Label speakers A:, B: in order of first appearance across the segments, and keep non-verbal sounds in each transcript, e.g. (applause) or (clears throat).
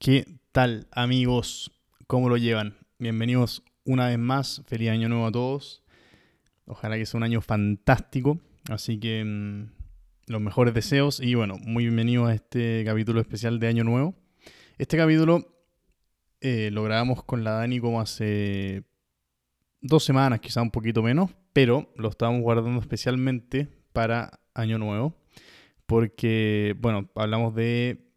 A: ¿Qué tal amigos? ¿Cómo lo llevan? Bienvenidos una vez más. Feliz año nuevo a todos. Ojalá que sea un año fantástico. Así que mm, los mejores deseos y bueno, muy bienvenidos a este capítulo especial de año nuevo. Este capítulo eh, lo grabamos con la Dani como hace dos semanas, quizá un poquito menos, pero lo estábamos guardando especialmente para año nuevo. Porque, bueno, hablamos de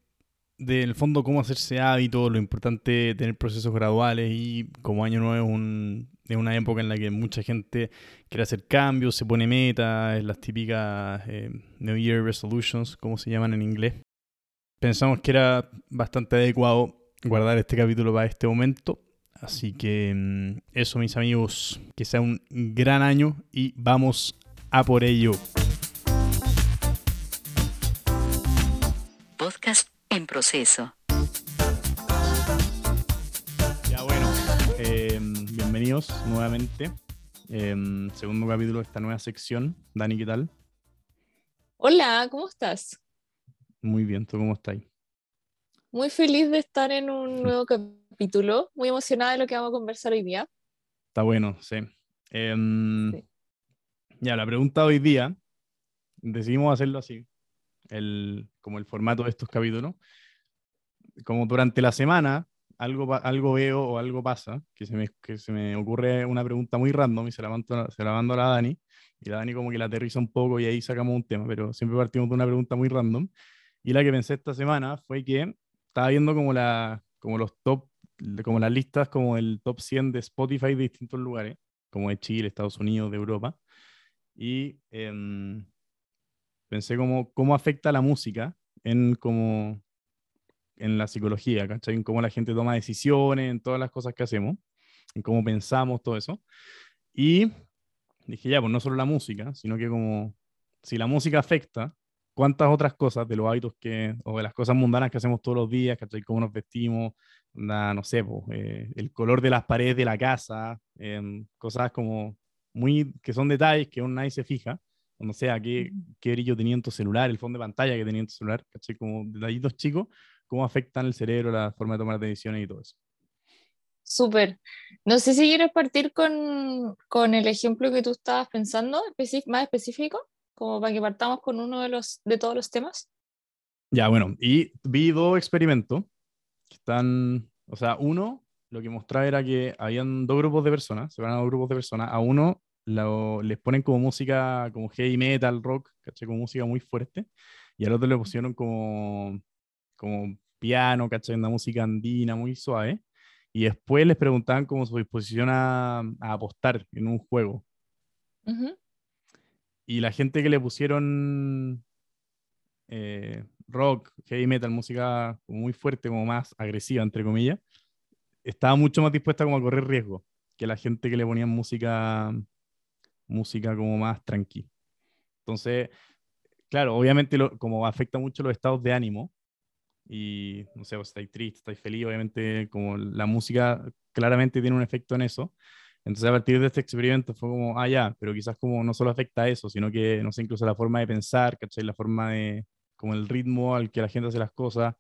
A: del fondo cómo hacerse hábito, lo importante tener procesos graduales y como año nuevo es, un, una época en la que mucha gente quiere hacer cambios, se pone metas, las típicas eh, New Year Resolutions, como se llaman en inglés. Pensamos que era bastante adecuado guardar este capítulo para este momento. Así que mm, eso mis amigos, que sea un gran año y vamos a por ello.
B: Podcast en proceso.
A: Ya bueno, em, bienvenidos nuevamente. Em, segundo capítulo de esta nueva sección. Dani, ¿qué tal?
C: Hola, ¿cómo estás?
A: Muy bien, ¿tú cómo estás?
C: Muy feliz de estar en un (laughs) nuevo capítulo, muy emocionada de lo que vamos a conversar hoy día.
A: Está bueno, sí. Em, ya, la pregunta hoy día, decidimos hacerlo así el, como el formato de estos capítulos. Como durante la semana algo, algo veo o algo pasa, que se, me, que se me ocurre una pregunta muy random y se la, mando, se la mando a la Dani, y la Dani como que la aterriza un poco y ahí sacamos un tema, pero siempre partimos de una pregunta muy random. Y la que pensé esta semana fue que estaba viendo como, la, como los top, como las listas como el top 100 de Spotify de distintos lugares, como de Chile, Estados Unidos, de Europa. Y eh, pensé cómo, cómo afecta la música en, como, en la psicología, ¿cachai? En cómo la gente toma decisiones, en todas las cosas que hacemos, en cómo pensamos, todo eso. Y dije, ya, pues no solo la música, sino que como si la música afecta, ¿cuántas otras cosas de los hábitos que, o de las cosas mundanas que hacemos todos los días, ¿cachai? Cómo nos vestimos, no sé, pues, eh, el color de las paredes de la casa, em, cosas como muy, que son detalles que uno nadie se fija, no sé, qué, qué brillo tenía en tu celular, el fondo de pantalla que tenía en tu celular, ¿cachai? Como detallitos chicos, cómo afectan el cerebro, la forma de tomar decisiones y todo eso.
C: Súper. No sé si quieres partir con, con, el ejemplo que tú estabas pensando, más específico, como para que partamos con uno de, los, de todos los temas.
A: Ya, bueno, y vi dos experimentos que están, o sea, uno, lo que mostraba era que habían dos grupos de personas, se van a dos grupos de personas, a uno les ponen como música, como heavy metal, rock, ¿cachai? Como música muy fuerte, y al otro le pusieron como, como piano, ¿cachai? Una música andina muy suave, y después les preguntaban como su disposición a, a apostar en un juego. Y la gente que le pusieron eh, rock, heavy metal, música muy fuerte, como más agresiva, entre comillas, estaba mucho más dispuesta como a correr riesgo que la gente que le ponían música música como más tranquila. Entonces, claro, obviamente como afecta mucho los estados de ánimo y, no sé, si estáis triste, estáis feliz, obviamente como la música claramente tiene un efecto en eso. Entonces, a partir de este experimento fue como, ah, ya, pero quizás como no solo afecta a eso, sino que, no sé, incluso la forma de pensar, ¿cachai? La forma de, como el ritmo al que la gente hace las cosas.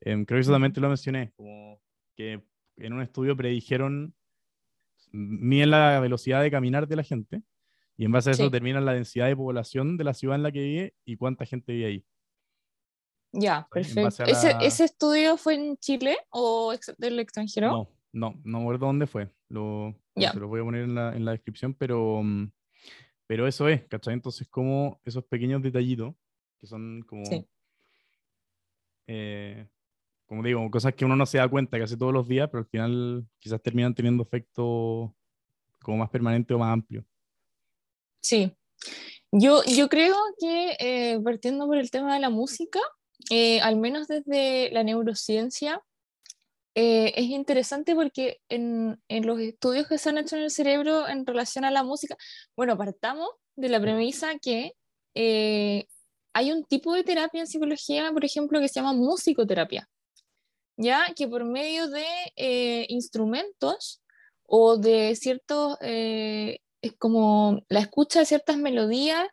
A: Em, creo que eso también te lo mencioné, como que en un estudio predijeron, miden la velocidad de caminar de la gente y en base a eso determinan la densidad de población de la ciudad en la que vive y cuánta gente vive ahí.
C: Ya, perfecto. ¿Ese, ¿Ese, estudio fue en Chile o del extranjero?
A: No, no, no me acuerdo dónde fue. Lo, Se lo voy a poner en la, en la descripción, pero, mm, pero eso es, ¿cachai? Entonces, como esos pequeños detallitos, que son como, eh, como digo, cosas que uno no se da cuenta que hace todos los días, pero al final quizás terminan teniendo efecto como más permanente o más amplio.
C: Sí, yo, yo creo que eh, partiendo por el tema de la música, eh, al menos desde la neurociencia, eh, es interesante porque en, en, los estudios que se han hecho en el cerebro en relación a la música, bueno, partamos de la premisa que hay un tipo de terapia en psicología, por ejemplo, que se llama musicoterapia, ya que por medio de instrumentos o de ciertos es como la escucha de ciertas melodías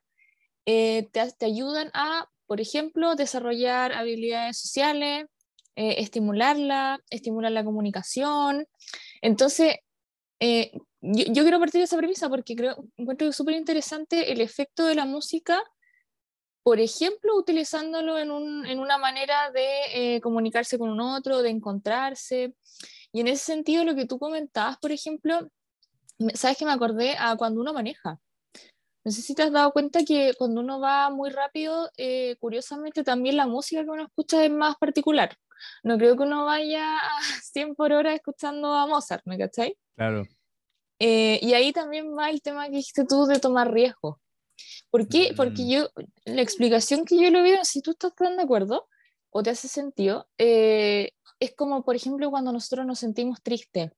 C: eh, te, te, ayudan a, por ejemplo, desarrollar habilidades sociales, eh, estimularla, estimular la comunicación. Entonces, eh, yo, quiero partir de esa premisa porque creo, encuentro súper interesante el efecto de la música, por ejemplo, utilizándolo en, un, en una manera de eh, comunicarse con un otro, de encontrarse. Y en ese sentido, lo que tú comentabas, por ejemplo, sabes que me acordé a cuando uno maneja. No sé si te has dado cuenta que cuando uno va muy rápido, eh, curiosamente también la música que uno escucha es más particular. No creo que uno vaya a (laughs) 100 por hora escuchando a Mozart, ¿me cachai?
A: Claro.
C: Eh, y ahí también va el tema que dijiste tú de tomar riesgo. ¿Por qué? Porque mm. yo, la explicación que yo lo veo, si tú estás tan de acuerdo o te hace sentido, eh, es como, por ejemplo, cuando nosotros nos sentimos tristes.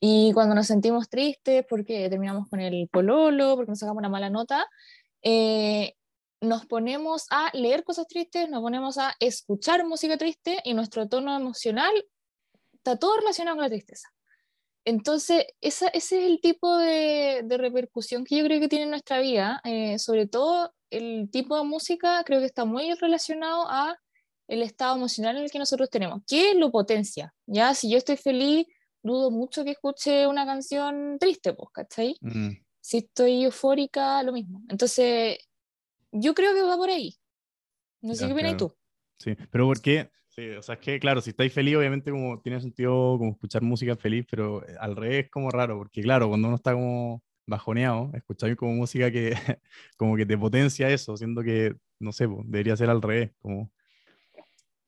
C: Y cuando nos sentimos tristes porque terminamos con el pololo, porque nos sacamos una mala nota, eh, nos ponemos a leer cosas tristes, nos ponemos a escuchar música triste y nuestro tono emocional está todo relacionado con la tristeza. Entonces, ese es el tipo de, repercusión que yo creo que tiene en nuestra vida. Eh, sobre todo, el tipo de música creo que está muy relacionado a el estado emocional en el que nosotros tenemos. ¿Qué lo potencia? Ya, si yo estoy feliz, dudo mucho que escuche una canción triste, pues, ¿cachai? Mm. Si estoy eufórica, lo mismo. Entonces, yo creo que va por ahí. No sé qué opinas tú.
A: Sí, pero ¿por qué? Sí, o sea, es que claro, si estáis feliz, obviamente como tiene sentido como escuchar música feliz, pero eh, al revés es como raro, porque claro, cuando uno está como bajoneado, escuchar como música que (laughs) como que te potencia eso, siendo que, no sé, debería ser al revés, como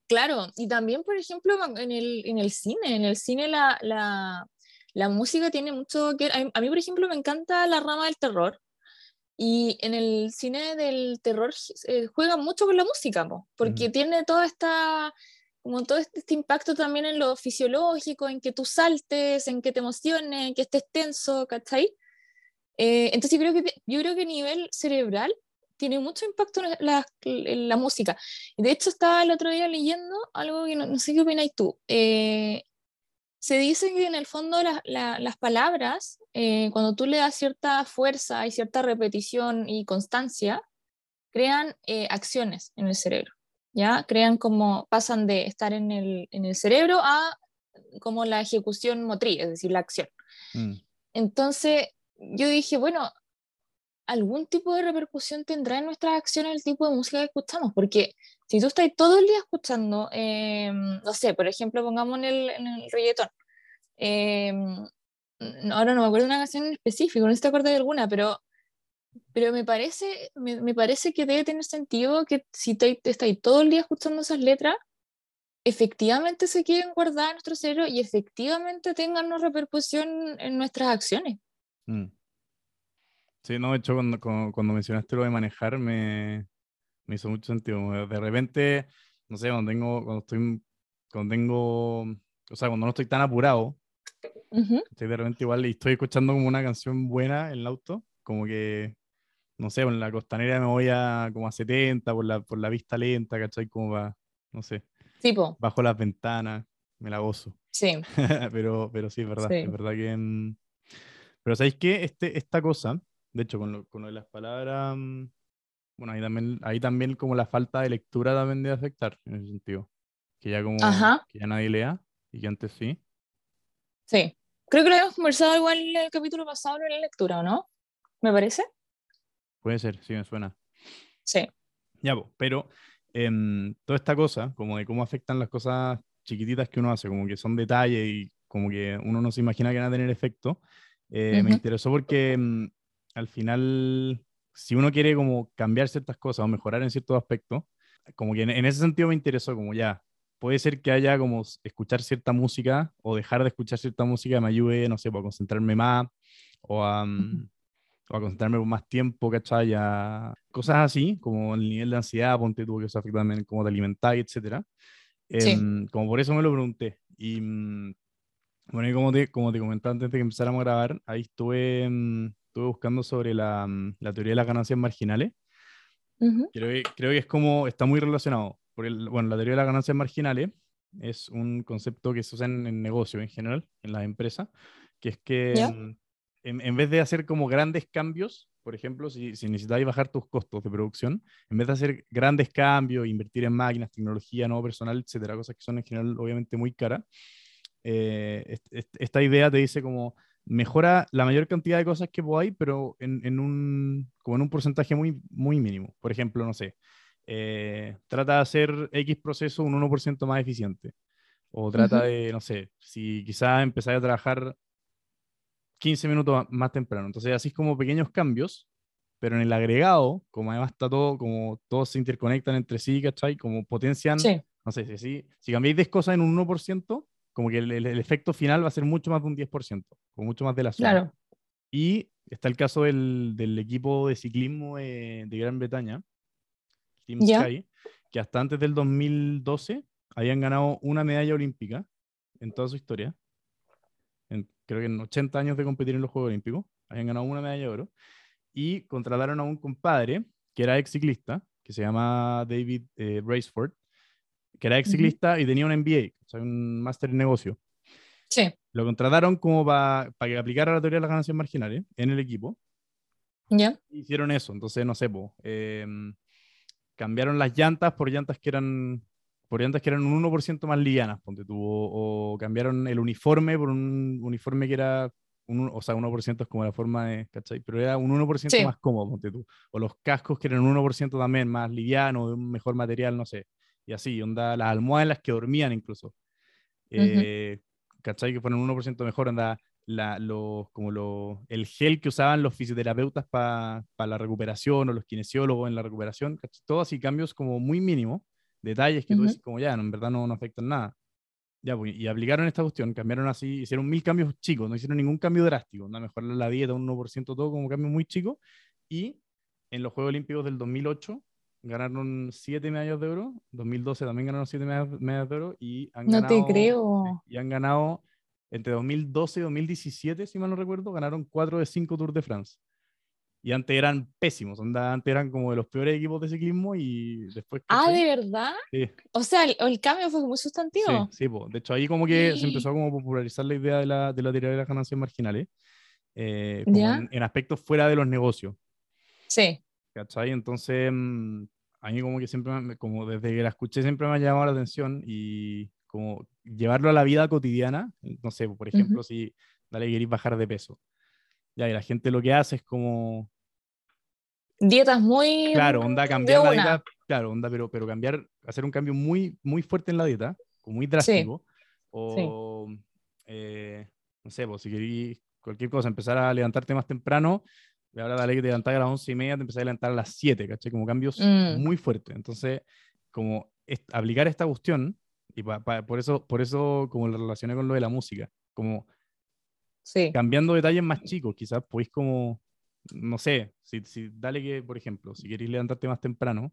C: Claro, y también, por ejemplo, en el, en el cine, en el cine la, la, la música tiene mucho que... A, mí, por ejemplo, me encanta la rama del terror, y en el cine del terror eh, juega mucho con la música, porque tiene toda esta, como todo este, este, impacto también en lo fisiológico, en que tú saltes, en que te emociones, en que estés tenso, ¿cachai? Eh, entonces yo creo, que, yo creo que a nivel cerebral tiene mucho impacto en la, la, música. De hecho, estaba el otro día leyendo algo que no, sé qué opináis tú. Eh, se dice que en el fondo las palabras, eh, cuando tú le das cierta fuerza y cierta repetición y constancia, crean eh, acciones en el cerebro, ¿ya? Crean como, pasan de estar en el, en el cerebro a como la ejecución motriz, es decir, la acción. Mm. Entonces, yo dije, bueno, algún tipo de repercusión tendrá en nuestras acciones el tipo de música que escuchamos, porque si tú estás todo el día escuchando, em, no sé, por ejemplo, pongamos en el, en el reggaetón, em, ahora no me acuerdo de una canción en específico, no sé si te de alguna, pero, pero me, parece, me, me parece que debe tener sentido que si te, estás todo el día escuchando esas letras, efectivamente se queden guardadas en nuestro cerebro y efectivamente tengan una repercusión en nuestras acciones. Mm.
A: Sí, no, de hecho, cuando, cuando, mencionaste lo de manejar, me, me, hizo mucho sentido. De repente, no sé, cuando tengo, cuando estoy, cuando tengo, o sea, cuando no estoy tan apurado, estoy de repente igual y estoy escuchando como una canción buena en el auto, como que, no sé, en la costanera me voy a como a 70 por la, por la vista lenta, ¿cachai? Como va, no sé.
C: Tipo.
A: Bajo las ventanas, me la gozo.
C: Sí. (laughs)
A: pero, pero sí, es verdad, es verdad que... Mm, pero ¿sabéis qué? Este, esta cosa de hecho, con lo, con de las palabras, mm, bueno, ahí también, ahí también como la falta de lectura también debe afectar en ese sentido. Que ya como que ya nadie lea y que antes sí.
C: Sí. Creo que lo habíamos conversado igual en el capítulo pasado en la lectura, ¿o no? ¿Me parece?
A: Puede ser, sí, me suena.
C: Sí.
A: Ya, pero em, toda esta cosa, como de cómo afectan las cosas chiquititas que uno hace, como que son detalles y como que uno no se imagina que van a tener efecto, eh, me interesó porque mm, al final, si uno quiere como cambiar ciertas cosas o mejorar en ciertos aspectos, como que en, ese sentido me interesó, como ya, puede ser que haya como escuchar cierta música o dejar de escuchar cierta música me ayude, no sé, para concentrarme más o a, mm, o a concentrarme por más tiempo, ¿cachai? Ya, cosas así, como el nivel de ansiedad, ponte tú, que eso afecta también cómo te alimentáis, etc. Em, como por eso me lo pregunté. Y mm, bueno, y como te, como te comentaba antes de que empezáramos a grabar, ahí estuve mm, estuve buscando sobre la, mm, la teoría de las ganancias marginales. creo, que, creo que es como, está muy relacionado. Por el, bueno, la teoría de las ganancias marginales es un concepto que se usa en, en negocio en general, en las empresas, que es que mm, en, en, vez de hacer como grandes cambios por ejemplo, si, si necesitáis bajar tus costos de producción, en vez de hacer grandes cambios, invertir en máquinas, tecnología, nuevo personal, etcétera, cosas que son en general obviamente muy caras, eh, esta idea te dice como mejora la mayor cantidad de cosas que podáis, pero en, en, un, como en un porcentaje muy, muy mínimo. Por ejemplo, no sé, eh, trata de hacer X proceso un 1% más eficiente. O trata de, no sé, si quizás empezáis a trabajar 15 minutos más temprano. Entonces, así es como pequeños cambios, pero en el agregado, como además está todo, como todos se interconectan entre sí, ¿cachai? Como potencian, no sé, si, si cambiáis 10 cosas en un 1%, como que el, efecto final va a ser mucho más de un 10%, o mucho más de la suma. Claro. Y está el caso del, del equipo de ciclismo de, Gran Bretaña, Team Sky, que hasta antes del 2012 habían ganado una medalla olímpica en toda su historia creo que en 80 años de competir en los Juegos Olímpicos, habían ganado una medalla de oro, y contrataron a un compadre que era ex ciclista, que se llama David eh, Braceford, que era ex ciclista y tenía un MBA, o sea, un máster en negocio.
C: Sí.
A: Lo contrataron como para que aplicara la teoría de las ganancias marginales en el equipo.
C: Ya.
A: Hicieron eso, entonces, no sé, em, cambiaron las llantas por llantas que eran por llantas que eran un 1% más livianas, ponte tú, o, cambiaron el uniforme por un uniforme que era, un, o sea, 1% es como la forma de, ¿cachai? Pero era un 1% más cómodo, ponte tú, o los cascos que eran un 1% también más liviano, de un mejor material, no sé, y así, onda, las almohadas en las que dormían incluso, eh, ¿cachai? Que fueron un 1% mejor, onda, la, los, como lo, el gel que usaban los fisioterapeutas para la recuperación o los kinesiólogos en la recuperación, ¿cachai? Todo así, cambios como muy mínimos detalles que tú dices como ya, no, en verdad no, no afectan nada. Ya, pues, y aplicaron esta cuestión, cambiaron así, hicieron mil cambios chicos, no hicieron ningún cambio drástico, no mejorar la dieta un 1%, todo como cambio muy chico. Y en los Juegos Olímpicos del 2008 ganaron siete medallas de oro, 2012 también ganaron siete medallas de oro y han
C: no
A: ganado...
C: te creo.
A: Y han ganado entre 2012 y 2017, si mal no recuerdo, ganaron cuatro de cinco Tours de France y antes eran pésimos, antes eran como de los peores equipos de ciclismo y después...
C: Ah, ¿de verdad? Sí. O sea, el, cambio fue muy sustantivo.
A: Sí, sí de hecho ahí como que se empezó a como popularizar la idea de la, de la teoría de las ganancias marginales, eh, en, aspectos fuera de los negocios.
C: Sí.
A: ¿Cachai? Entonces, mm, a mí como que siempre, como desde que la escuché siempre me ha llamado la atención y como llevarlo a la vida cotidiana, no sé, por ejemplo, si dale queréis bajar de peso. Ya, y la gente lo que hace es como
C: dietas muy...
A: Claro, onda cambiar la dieta, claro, onda, pero, pero cambiar, hacer un cambio muy, muy fuerte en la dieta, muy drástico, o, eh, no sé, pues, si queréis cualquier cosa, empezar a levantarte más temprano, y ahora dale que te levantas a las once y media, te empezás a levantar a las 7, ¿cachai? Como cambios mm. muy fuertes. Entonces, como aplicar esta cuestión, y por, eso, por eso como lo relacioné con lo de la música, como
C: sí.
A: cambiando detalles más chicos, quizás podéis como no sé, si, si, dale que, por ejemplo, si queréis levantarte más temprano,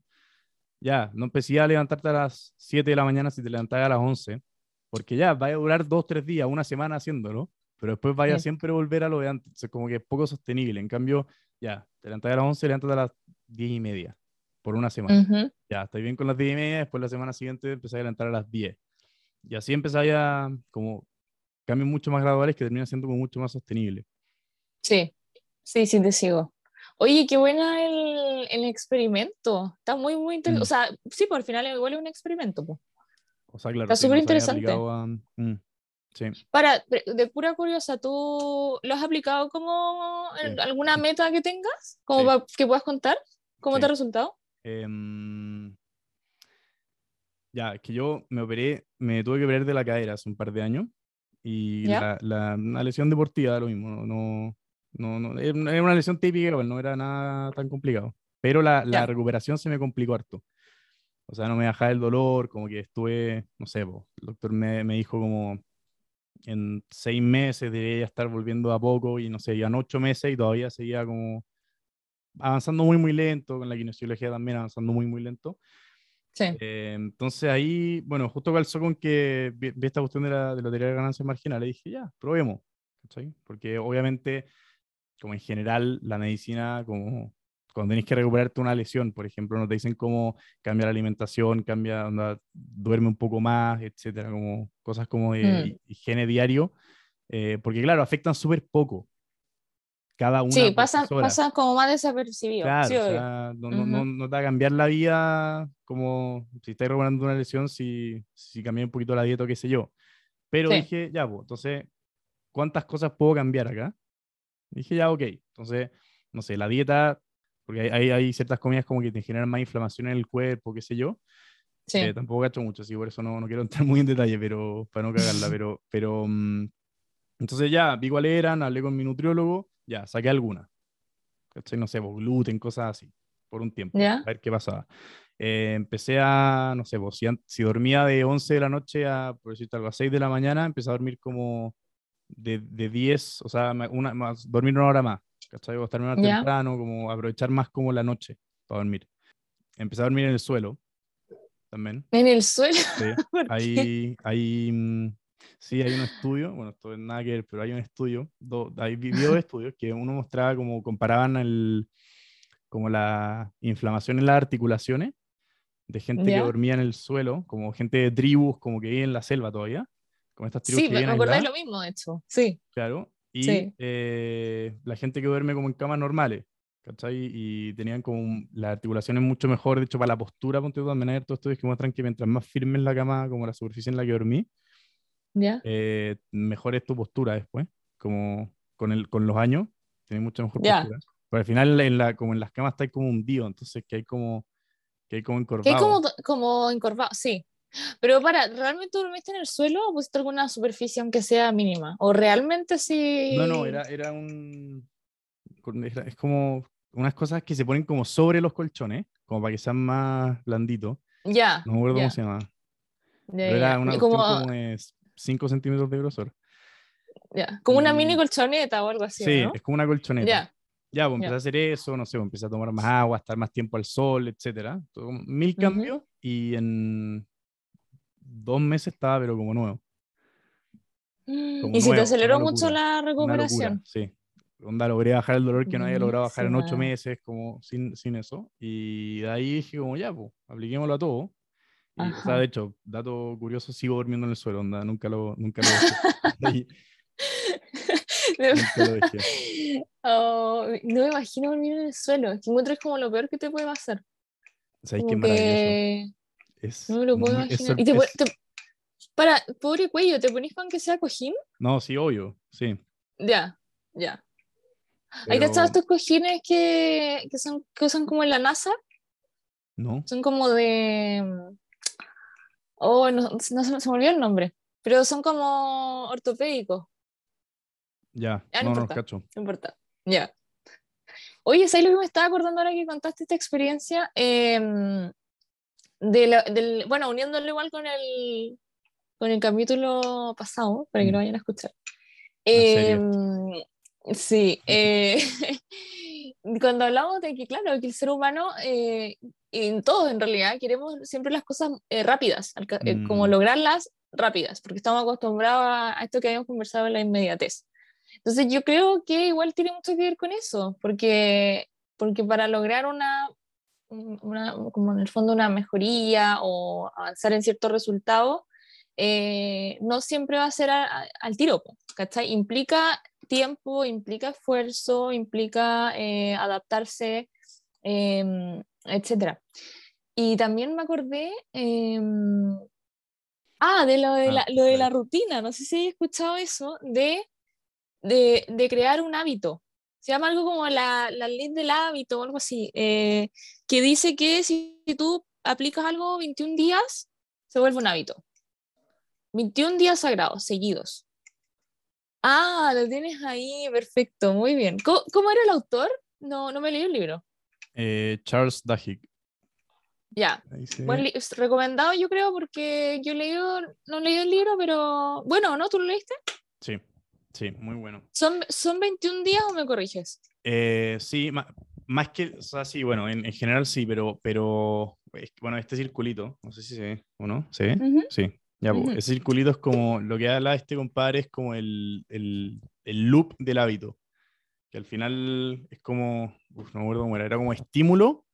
A: ya, no empecé a levantarte a las 7 de la mañana si te levantás a las 11, porque ya, vaya a durar dos, tres días, una semana haciéndolo, pero después vaya a siempre volver a lo de antes, es como que es poco sostenible. En cambio, ya, te levantás a las 11, levántate a las 10 y media, por una semana. Ya, estoy bien con las 10 y media, después la semana siguiente empecé a levantar a las 10. Y así empezáis a, como, cambios mucho más graduales que terminan siendo como mucho más sostenible.
C: Sí, Sí, sí, te sigo. Oye, qué buena el, el experimento. Está muy, muy interesante. O sea, sí, por el final igual es un experimento.
A: O sea, claro.
C: Está súper interesante.
A: Mm, sí.
C: Para, de pura curiosa, ¿tú lo has aplicado como en alguna meta que tengas? Como que puedas contar? ¿Cómo te ha resultado?
A: Em, ya, que yo me operé, me tuve que operar de la cadera hace un par de años y la, la, una lesión deportiva, lo mismo, no, no, no, era una lesión típica, no era nada tan complicado. Pero la, la recuperación se me complicó harto. O sea, no me bajaba el dolor, como que estuve, no sé, el doctor me, me, dijo como en seis meses debería estar volviendo a poco y no sé, en ocho meses y todavía seguía como avanzando muy, muy lento, con la kinesiología también avanzando muy, muy lento.
C: Sí.
A: Eh, entonces ahí, bueno, justo calzó con que vi, esta cuestión de la, de la teoría de ganancias marginales y dije, ya, probemos. ¿sí? Porque obviamente como en general la medicina, como cuando tenés que recuperarte una lesión, por ejemplo, nos dicen cómo cambiar la alimentación, cambia, duerme un poco más, etcétera, como cosas como de mm. higiene diario, eh, porque claro, afectan súper poco. cada una.
C: Sí,
A: por
C: pasa,
A: sola.
C: pasa como más desapercibido.
A: Claro,
C: sí,
A: o sea, no, no, no,
C: Ujú.
A: no te va a cambiar la vida como si estás recuperando una lesión, si, si cambias un poquito la dieta o qué sé yo. Pero
C: Sí.
A: dije, ya, pues, entonces, ¿cuántas cosas puedo cambiar acá? Dije, ya, ok. Entonces, no sé, la dieta, porque hay, hay, hay ciertas comidas como que te generan más inflamación en el cuerpo, qué sé yo.
C: Sí.
A: Eh, tampoco gacho mucho, así por eso no, no quiero entrar muy en detalle, pero para no cagarla, (laughs) pero, pero mm, entonces ya vi cuáles eran, hablé con mi nutriólogo, ya, saqué algunas. ¿Cachai? No sé, pues, gluten, cosas así, por un tiempo,
C: Ya.
A: a ver qué pasaba. Eh, empecé a, no sé, pues, si, si dormía de 11 de la noche a, por decirte algo, a 6 de la mañana, empecé a dormir como de, de 10, o sea, una, más, dormir una hora más, ¿cachai? O estar más
C: Ya.
A: temprano, como aprovechar más como la noche para dormir. Empecé a dormir en el suelo también.
C: En el suelo.
A: Sí, (laughs) hay, hay, mm, sí, hay un estudio, bueno, esto es nada que ver, pero hay un estudio, do- hay videos de (laughs) estudios que uno mostraba como comparaban el, como la inflamación en las articulaciones de gente que
C: Ya.
A: dormía en el suelo, como gente de tribus, como que vive en la selva todavía, como estas tribus
C: Sí,
A: que
C: me
A: aisladas,
C: lo mismo, de hecho. Sí.
A: claro, y
C: Sí.
A: eh, la gente que duerme como en camas normales, ¿cachai? Y tenían como las articulaciones mucho mejor, de hecho, para la postura, ponte también hay hartos estudios que muestran que mientras más firme es la cama, como la superficie en la que dormí,
C: ¿Ya?
A: eh, mejor es tu postura después, como con, el, con los años, tienes mucha mejor
C: Ya.
A: postura. Pero al final, en la, como en las camas, está como hundido, entonces que hay como, que hay como
C: Que
A: encorvado.
C: hay como, como encorvado, sí. Pero para, ¿realmente dormiste en el suelo o pusiste alguna superficie aunque sea mínima? ¿O realmente sí?
A: No, no, era, era un... era- es como unas cosas que se ponen como sobre los colchones, como para que sean más blanditos.
C: Ya.
A: No me acuerdo
C: ya,
A: cómo se llama.
C: ya,
A: Pero era una
C: como,
A: como de 5 centímetros de grosor.
C: ya, como una
A: y-
C: mini colchoneta o algo así,
A: Sí,
C: ¿no?
A: es como una colchoneta.
C: Ya,
A: Ya, pues empecé a hacer eso, no sé, pues, empecé a tomar más agua, estar más tiempo al sol, etcétera. Mil cambios y en dos meses estaba, pero como nuevo. Como
C: y se te aceleró mucho la recuperación.
A: sí. Onda, logré bajar el dolor que no había logrado bajar en ocho meses, como sin, sin eso. Y de ahí dije, como ya, pues, apliquémoslo a todo. Y, o sea, de hecho, dato curioso, sigo durmiendo en el suelo, onda, nunca lo, nunca lo dejé. (laughs) Nunca lo dejé.
C: Oh, no me imagino dormir en el suelo. Es que encuentro es como lo peor que te puede pasar.
A: ¿Sabes qué maravilloso? Es
C: no me lo puedo
A: es
C: imaginar. Y te,
A: es-
C: para, pobre cuello, ¿te ponís con que sea cojín?
A: No, sí, obvio, sí.
C: Ya, ya. ¿Hay
A: pero-
C: cachado estos cojines que, que, son, que usan como en la NASA?
A: No,
C: Son como de. Oh, no, no se, se me olvidó el nombre. Pero son como ortopédicos.
A: ya,
C: Ya, no
A: no, no,
C: importa.
A: cacho.
C: No importa. Ya. Oye, ¿sabes lo que me estaba acordando ahora que contaste esta experiencia? Em, de la- del, bueno, uniéndolo igual con el, con el capítulo pasado, para que lo vayan a escuchar. Em, sí. eh, (laughs) cuando hablamos de que, claro, que el ser humano, eh, en todos en realidad, queremos siempre las cosas eh, rápidas, eh, como
A: Mm.
C: lograrlas rápidas, porque estamos acostumbrados a, esto que habíamos conversado en la inmediatez. Entonces yo creo que igual tiene mucho que ver con eso, porque, porque para lograr una, un- una, como en el fondo una mejoría o avanzar en ciertos resultados, eh, no siempre va a ser a- a- al tiro, ¿cachai? Implica tiempo, implica esfuerzo, implica eh, adaptarse, em, etc. Y también me acordé, em, ah, de lo de,
A: Ah,
C: la, lo de la rutina, no sé si hay escuchado eso, de, de, de crear un hábito. Se llama algo como la, la ley del hábito o algo así, eh, que dice que si tú aplicas algo 21 días, se vuelve un hábito. 21 días sagrados, seguidos. Ah, lo tienes ahí, perfecto, muy bien. ¿Cómo, cómo era el autor? No, no me leí el libro.
A: Eh, Charles Duhigg.
C: Ya, recomendado yo creo porque yo he leído, no he leído el libro, pero bueno, ¿no? ¿Tú lo leíste?
A: Sí, sí, muy bueno.
C: ¿Son, son 21 días o me corriges?
A: Eh, sí, más que, o sea, sí, bueno, en, en general sí, pero, pero, es bueno, este circulito, no sé si se ve o no, ¿se ve? Sí, ya, pues, ese circulito es como, lo que habla este compadre es como el, el, el loop del hábito, que al final es como, uf, no me acuerdo cómo era, era como estímulo,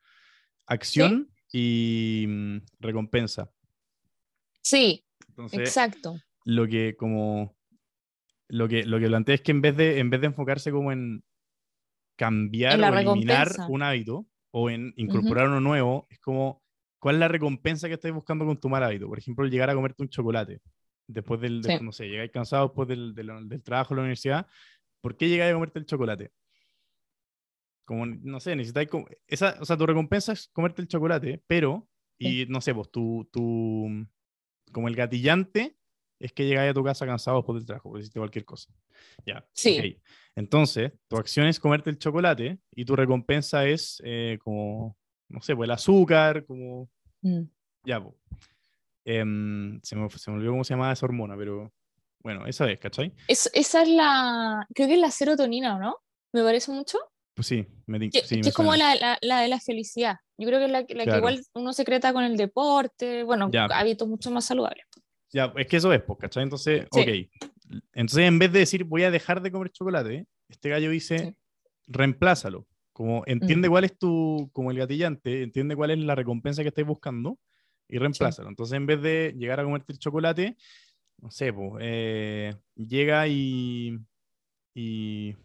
A: acción y mm, recompensa.
C: Sí,
A: Entonces,
C: exacto.
A: lo que como lo que, lo que plantea es que en vez de, en vez de enfocarse como en, cambiar o eliminar un hábito o en incorporar uno nuevo, es como, ¿cuál es la recompensa que estáis buscando con tu mal hábito? Por ejemplo, llegar a comerte un chocolate después del, no sé, llegáis cansado después del, del, trabajo en la universidad, ¿por qué llegáis a comerte el chocolate? Como, no sé, necesitáis, esa, o sea, tu recompensa es comerte el chocolate, pero, y no sé, pues tu, tu, como el gatillante es que llegáis a tu casa cansado después del trabajo, porque hiciste cualquier cosa. Ya.
C: Sí.
A: Entonces, tu acción es comerte el chocolate y tu recompensa es eh, como, no sé, pues el azúcar, como... Mm. Ya, pues. Em, se, me, se, me, olvidó cómo se llamaba esa hormona, pero bueno, esa es, ¿cachai?
C: Es, esa es la, creo que es la serotonina, ¿no? Me parece mucho.
A: Pues sí,
C: me que, sí, que es como la, la, la, de la felicidad. Yo creo que es la, la que igual uno secreta con el deporte, bueno, hábitos mucho más saludables.
A: Ya, es que eso es, pues, ¿cachai? Entonces, ok. Entonces, en vez de decir voy a dejar de comer chocolate, este gallo dice reemplázalo. Como entiende cuál es tu, como el gatillante, entiende cuál es la recompensa que estáis buscando y reemplázalo. Entonces, en vez de llegar a comerte el chocolate, no sé, pues, eh, llega y. y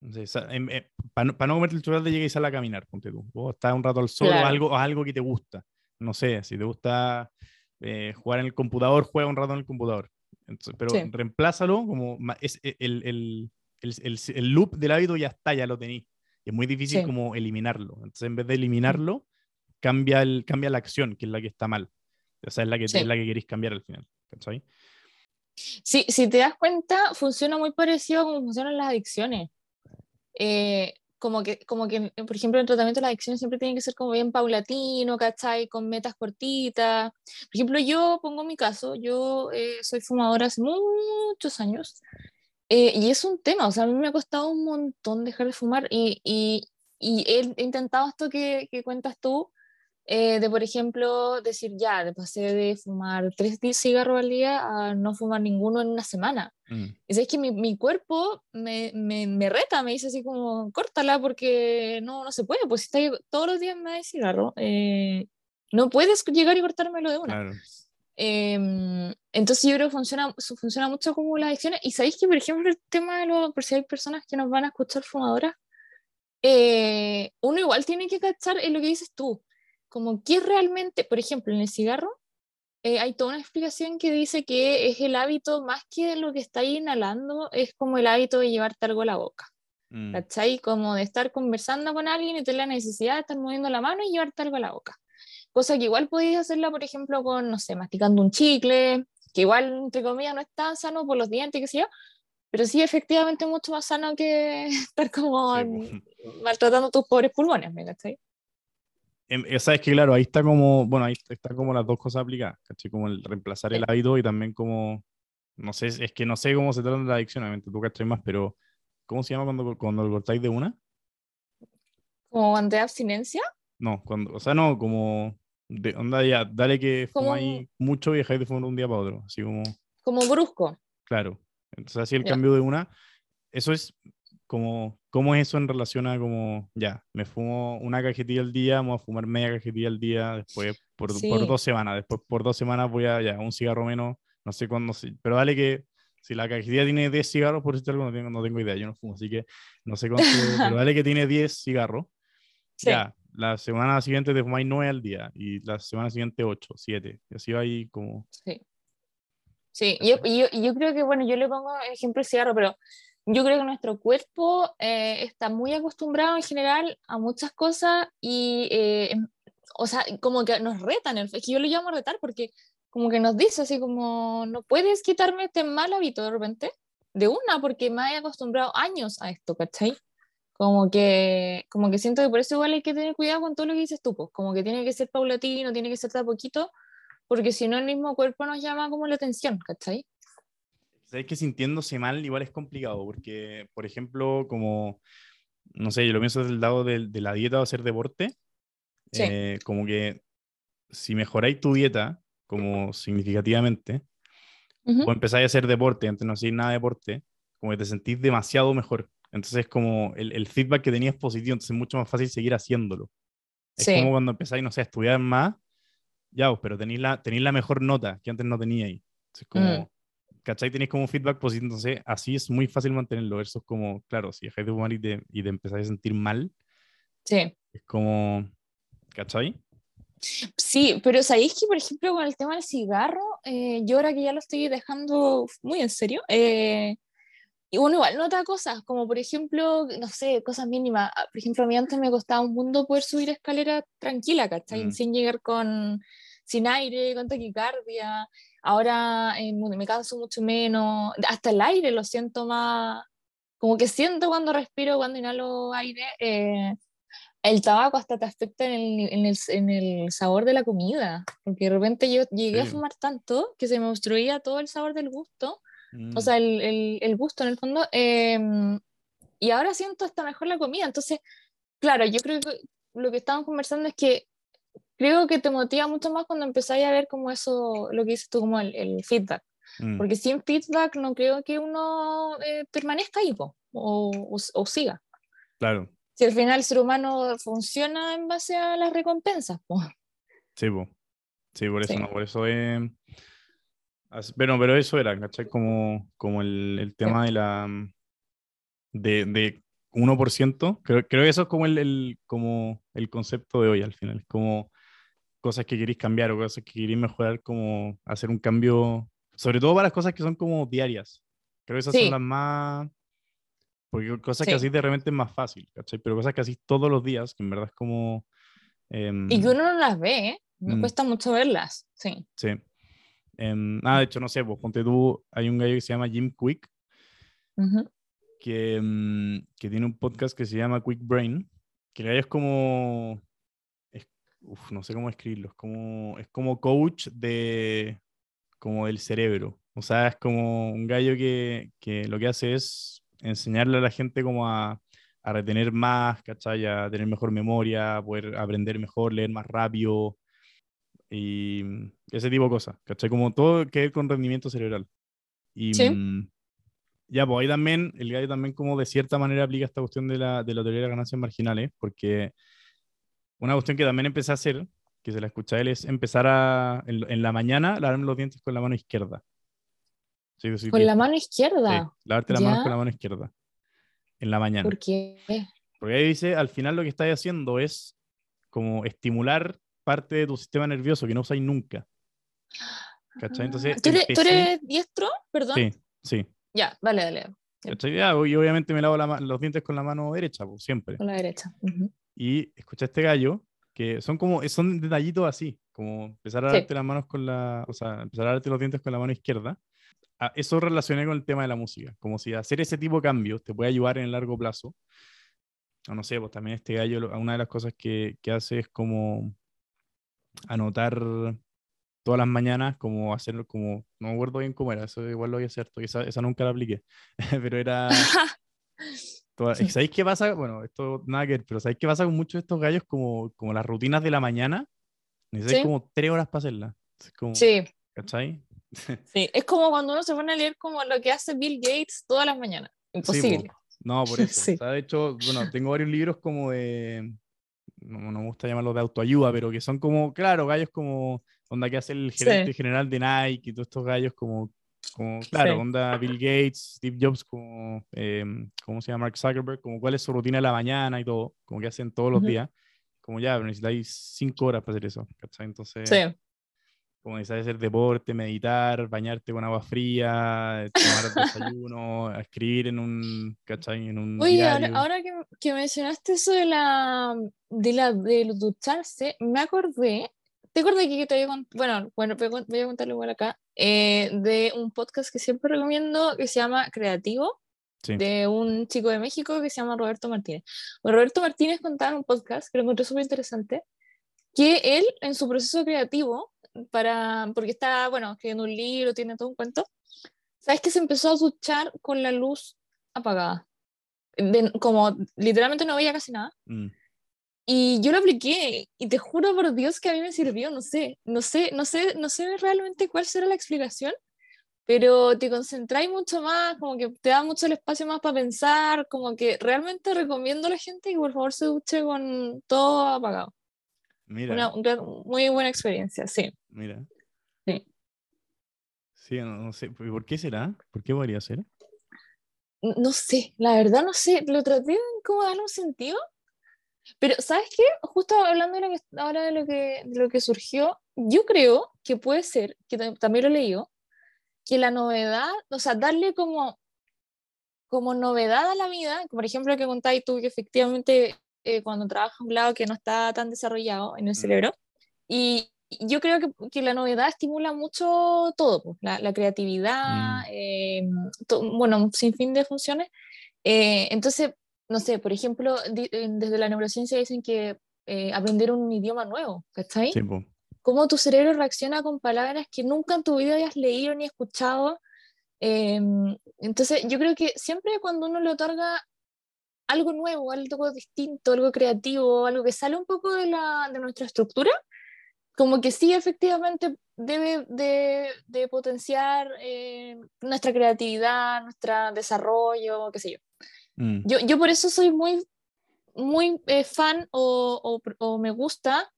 A: no sé, eh, para no, no, comerte el chocolate, llega y sale a caminar, ponte tú. O estás un rato al sol o, algo, algo que te gusta. No sé, si te gusta eh, jugar en el computador, juega un rato en el computador. pero reemplázalo como. Es el, el, el, el, loop del hábito ya está, ya lo tenéis. Es muy difícil como eliminarlo. Entonces, en vez de eliminarlo, cambia, el, cambia la acción, que es la que está mal. O sea, es la que, es la que queréis cambiar al final. ¿cachai?
C: Sí, si te das cuenta, funciona muy parecido a cómo funcionan las adicciones. Eh, como que, como que, por ejemplo, el tratamiento de las adicciones siempre tiene que ser como bien paulatino, ¿cachai? Con metas cortitas. Por ejemplo, yo pongo mi caso, yo eh, soy fumadora hace muchos años eh, y es un tema, o sea, a mí me ha costado un montón dejar de fumar y, y, y he, intentado esto que, que cuentas tú, eh, de, por ejemplo, decir, ya, de pasé de fumar tres cigarros al día a no fumar ninguno en una semana. Mm. Y es que mi, mi cuerpo me, me, me, reta, me dice así como, córtala porque no, no se puede, pues si está todos los días me da cigarro, eh, no puedes llegar y cortármelo de una. Em, entonces yo creo que funciona, funciona mucho como las adicciones. Y sabéis que, por ejemplo, el tema de los, por si hay personas que nos van a escuchar fumadoras, eh, uno igual tiene que cachar en lo que dices tú como qué realmente, por ejemplo, en el cigarro, eh, hay toda una explicación que dice que es el hábito, más que lo que está inhalando, es como el hábito de llevarte algo a la boca. Mm. ¿Cachai? Como de estar conversando con alguien y tener la necesidad de estar moviendo la mano y llevarte algo a la boca. Cosa que igual podéis hacerla, por ejemplo, con, no sé, masticando un chicle, que igual, entre comillas, no es tan sano por los dientes, que sé yo, pero sí efectivamente mucho más sano que (laughs) estar como maltratando tus pobres pulmones, ¿me cachai?
A: Sabes que, claro, ahí está como, bueno, ahí está como las dos cosas aplicadas, ¿cachai? Como el reemplazar el hábito y también como, no sé, es que no sé cómo se trata de la adicción, obviamente tú cachai más, pero ¿cómo se llama cuando, cuando lo cortáis de una?
C: ¿Como de abstinencia?
A: No, cuando, o sea, no, como, de, onda ya, dale que fumáis mucho y dejáis de fumar un día para otro, así como...
C: Como brusco.
A: Claro, entonces así el cambio de una, eso es como, ¿Cómo es eso en relación a como, ya, me fumo una cajetilla al día, vamos a fumar media cajetilla al día, después por, por, dos semanas, después por dos semanas voy a, ya, un cigarro menos, no sé cuándo, pero dale que si la cajetilla tiene 10 cigarros, por decirte algo, no tengo, no tengo idea, yo no fumo, así que no sé cuánto, pero (laughs) dale que tiene 10 cigarros, ya, la semana siguiente te fumáis 9 al día y la semana siguiente 8, 7, y así va ahí como...
C: Sí. Sí, yo, yo, yo creo que, bueno, yo le pongo ejemplo el cigarro, pero yo creo que nuestro cuerpo eh, está muy acostumbrado en general a muchas cosas y, eh, em, o sea, como que nos retan, es que yo lo llamo retar porque como que nos dice así como, no puedes quitarme este mal hábito de repente, de una, porque me he acostumbrado años a esto, ¿cachai? Como que, como que siento que por eso igual hay que tener cuidado con todo lo que dices tú, pues, como que tiene que ser paulatino, tiene que ser de a poquito, porque si no el mismo cuerpo nos llama como la atención, ¿cachai?
A: Sabes que sintiéndose mal igual es complicado, porque, por ejemplo, como, no sé, yo lo pienso desde el lado de, la dieta o hacer deporte, eh, como que si mejoráis tu dieta, como significativamente, o empezáis a hacer deporte, antes no hacéis nada de deporte, como que te sentís demasiado mejor. Entonces, como el, el feedback que tenías positivo, entonces es mucho más fácil seguir haciéndolo. Es como cuando empezáis, no sé, a estudiar más, ya, pues, pero tenéis la, tenéis la mejor nota que antes no teníais. Entonces, como, mm ¿cachai? Tenéis como un feedback positivo, entonces así es muy fácil mantenerlo, versus como, claro, si dejáis de fumar y te, y te empezáis a sentir mal,
C: Sí.
A: es como, ¿cachai?
C: Sí, pero sabéis que, por ejemplo, con el tema del cigarro, eh, yo ahora que ya lo estoy dejando muy en serio, eh, y uno igual nota cosas, como por ejemplo, no sé, cosas mínimas. Ah, Por ejemplo, a mí antes me costaba un mundo poder subir escalera tranquila, ¿cachai?
A: Mm.
C: Sin llegar con, sin aire, con taquicardia. Ahora eh, me canso mucho menos. Hasta el aire lo siento más, como que siento cuando respiro, cuando inhalo aire. eh, el tabaco hasta te afecta en el, en el, en el sabor de la comida, porque de repente yo llegué a
A: Sí.
C: fumar tanto que se me obstruía todo el sabor del gusto
A: Mm,
C: o sea, el, el, el gusto en el fondo. em, y ahora siento hasta mejor la comida. Entonces, claro, yo creo que lo que estamos conversando es que creo que te motiva mucho más cuando empezáis a ver como eso, lo que dices tú, como el, el feedback.
A: mm,
C: Porque sin feedback no creo que uno eh, permanezca ahí po, o, o, o siga.
A: claro,
C: Si al final el ser humano funciona en base a las recompensas. po.
A: sí, po. sí, por eso
C: Sí.
A: no, por eso es... as- Pero, pero eso era, ¿cachai? Como, como el, el tema de la... De, de 1%, creo, creo que eso es como el, el- como el concepto de hoy al final, como cosas que queréis cambiar o cosas que queréis mejorar, como hacer un cambio, sobre todo para las cosas que son como diarias. Creo que esas
C: Sí.
A: son las más... Porque cosas que
C: Sí.
A: así de repente es más fácil, ¿cachai? Pero cosas que así todos los días, que en verdad es como... em,
C: Y que uno no las ve, ¿eh? Me
A: Mm.
C: cuesta mucho verlas. Sí.
A: Sí. Em, ah, de hecho, no sé, pues ponte tú, hay un gallo que se llama Jim Quick,
C: Ujú.
A: Que, em, que tiene un podcast que se llama Quick Brain, que es como, es- uf, no sé cómo escribirlo, es como, es como coach de, como del cerebro. O sea, es como un gallo que, que lo que hace es enseñarle a la gente como a, a retener más, ¿cachai? A tener mejor memoria, a poder aprender mejor, leer más rápido y mm, ese tipo de cosas, ¿cachai? Como todo que ver con rendimiento cerebral. Y
C: Sí.
A: Ya, pues ahí también, el gallo también como de cierta manera aplica esta cuestión de la, de la teoría de las ganancias marginales, porque una cuestión que también empecé a hacer, que se la escuché a él, es empezar a, en, en la mañana, lavarme los dientes con la mano izquierda. Sí, soy
C: Con la mano
A: Sí,
C: izquierda.
A: lavarte las manos con la mano izquierda. En la mañana.
C: ¿Por qué?
A: Porque ahí dice, al final lo que estáis haciendo es como estimular parte de tu sistema nervioso que no usáis nunca. ¿Cachai? Entonces,
C: Ah, ¿Tú eres, tú eres diestro? Perdón.
A: Sí, sí.
C: Ya, dale, dale.
A: ¿Cachai? Ya, y obviamente me lavo la los dientes con la mano derecha, pues, siempre.
C: Con la derecha. Ujú.
A: Y escuché este gallo, que son como, son detallitos así, como empezar a
C: Sí.
A: lavarte las manos con la, o sea, empezar a lavarte los dientes con la mano izquierda. A- eso relacioné con el tema de la música, como si hacer ese tipo de cambios te puede ayudar en el largo plazo. O no sé, pues también este gallo, lo- una de las cosas que, que hace es como anotar todas las mañanas, como hacerlo, como, no me acuerdo bien cómo era, eso igual lo había cierto, esa, esa nunca la apliqué, (laughs) pero era... (laughs) toda-
C: Sí.
A: ¿Sabéis qué pasa? Bueno, esto nada que ver, pero ¿sabéis qué pasa con muchos de estos gallos? Como, como las rutinas de la mañana, necesitáis
C: Sí.
A: como tres horas para hacerlas.
C: Sí,
A: ¿Cachai? (laughs)
C: sí. Es como cuando uno se pone a leer como lo que hace Bill Gates todas las mañanas.
A: Sí,
C: Imposible.
A: po. no, por eso.
C: Sí.
A: O sea, de hecho, bueno, tengo varios libros como de, no, no me gusta llamarlos de autoayuda, pero que son como, claro, gallos como, onda que hace el gerente
C: Sí.
A: general de Nike y todos estos gallos como, como claro,
C: Sí.
A: onda Bill Gates, Steve Jobs, como, eh, ¿cómo se llama? Mark Zuckerberg, como cuál es su rutina de la mañana y todo, como que hacen todos los
C: Ujú.
A: días. Como ya, pero necesitáis cinco horas para hacer eso, ¿cachai? Entonces,
C: Sí.
A: como necesitas hacer deporte, meditar, bañarte con agua fría, tomar desayuno, (laughs) escribir en un, ¿cachai? En un
C: Oye, ahora, ahora que, que mencionaste eso de la de la de ducharse, me acordé, te acordé que te había bueno, bueno, voy a cont- voy a contarlo igual acá, eh, de un podcast que siempre recomiendo que se llama Creativo,
A: Sí.
C: de un chico de México que se llama Roberto Martínez. Bueno, Roberto Martínez contaba en un podcast que lo encontré súper interesante, que él en su proceso creativo, para, porque está, bueno, escribiendo un libro, tiene todo un cuento, ¿sabes que se empezó a duchar con la luz apagada? De- como literalmente no veía casi nada.
A: Mm,
C: Y yo lo apliqué y te juro por Dios que a mí me sirvió, no sé, no sé, no sé, no sé realmente cuál será la explicación, pero te concentráis mucho más, como que te da mucho el espacio más para pensar, como que realmente recomiendo a la gente que por favor se duche con todo apagado.
A: Mira,
C: Una, una muy buena experiencia, sí.
A: mira.
C: Sí.
A: Sí, no, sé. ¿Por qué será? ¿Por qué podría ser?
C: No sé, la verdad no sé. Lo traté de como darle un sentido. Pero, ¿sabes qué? Justo hablando de lo que, ahora de lo que, de lo que surgió, yo creo que puede ser, que también lo leí que la novedad, o sea, darle como, como novedad a la vida, por ejemplo, que contáis tú que efectivamente eh, cuando trabajas un lado que no está tan desarrollado en el mm. cerebro, y, yo creo que, que, la novedad estimula mucho todo, pues, la, la, creatividad, mm. eh, bueno, un sinfín de funciones. Eh, entonces, no sé, por ejemplo, desde la neurociencia dicen que eh, aprender un idioma nuevo, ¿cachai? Sí, Cómo tu cerebro reacciona con palabras que nunca en tu vida hayas leído ni escuchado. Em, entonces, yo creo que siempre cuando uno le otorga algo nuevo, algo distinto, algo creativo, algo que sale un poco de, la, de nuestra estructura, como que sí, efectivamente debe de, de potenciar eh, nuestra creatividad, nuestro desarrollo, qué sé yo. Mm. Yo, yo por eso soy muy, muy eh, fan o, o, o, me gusta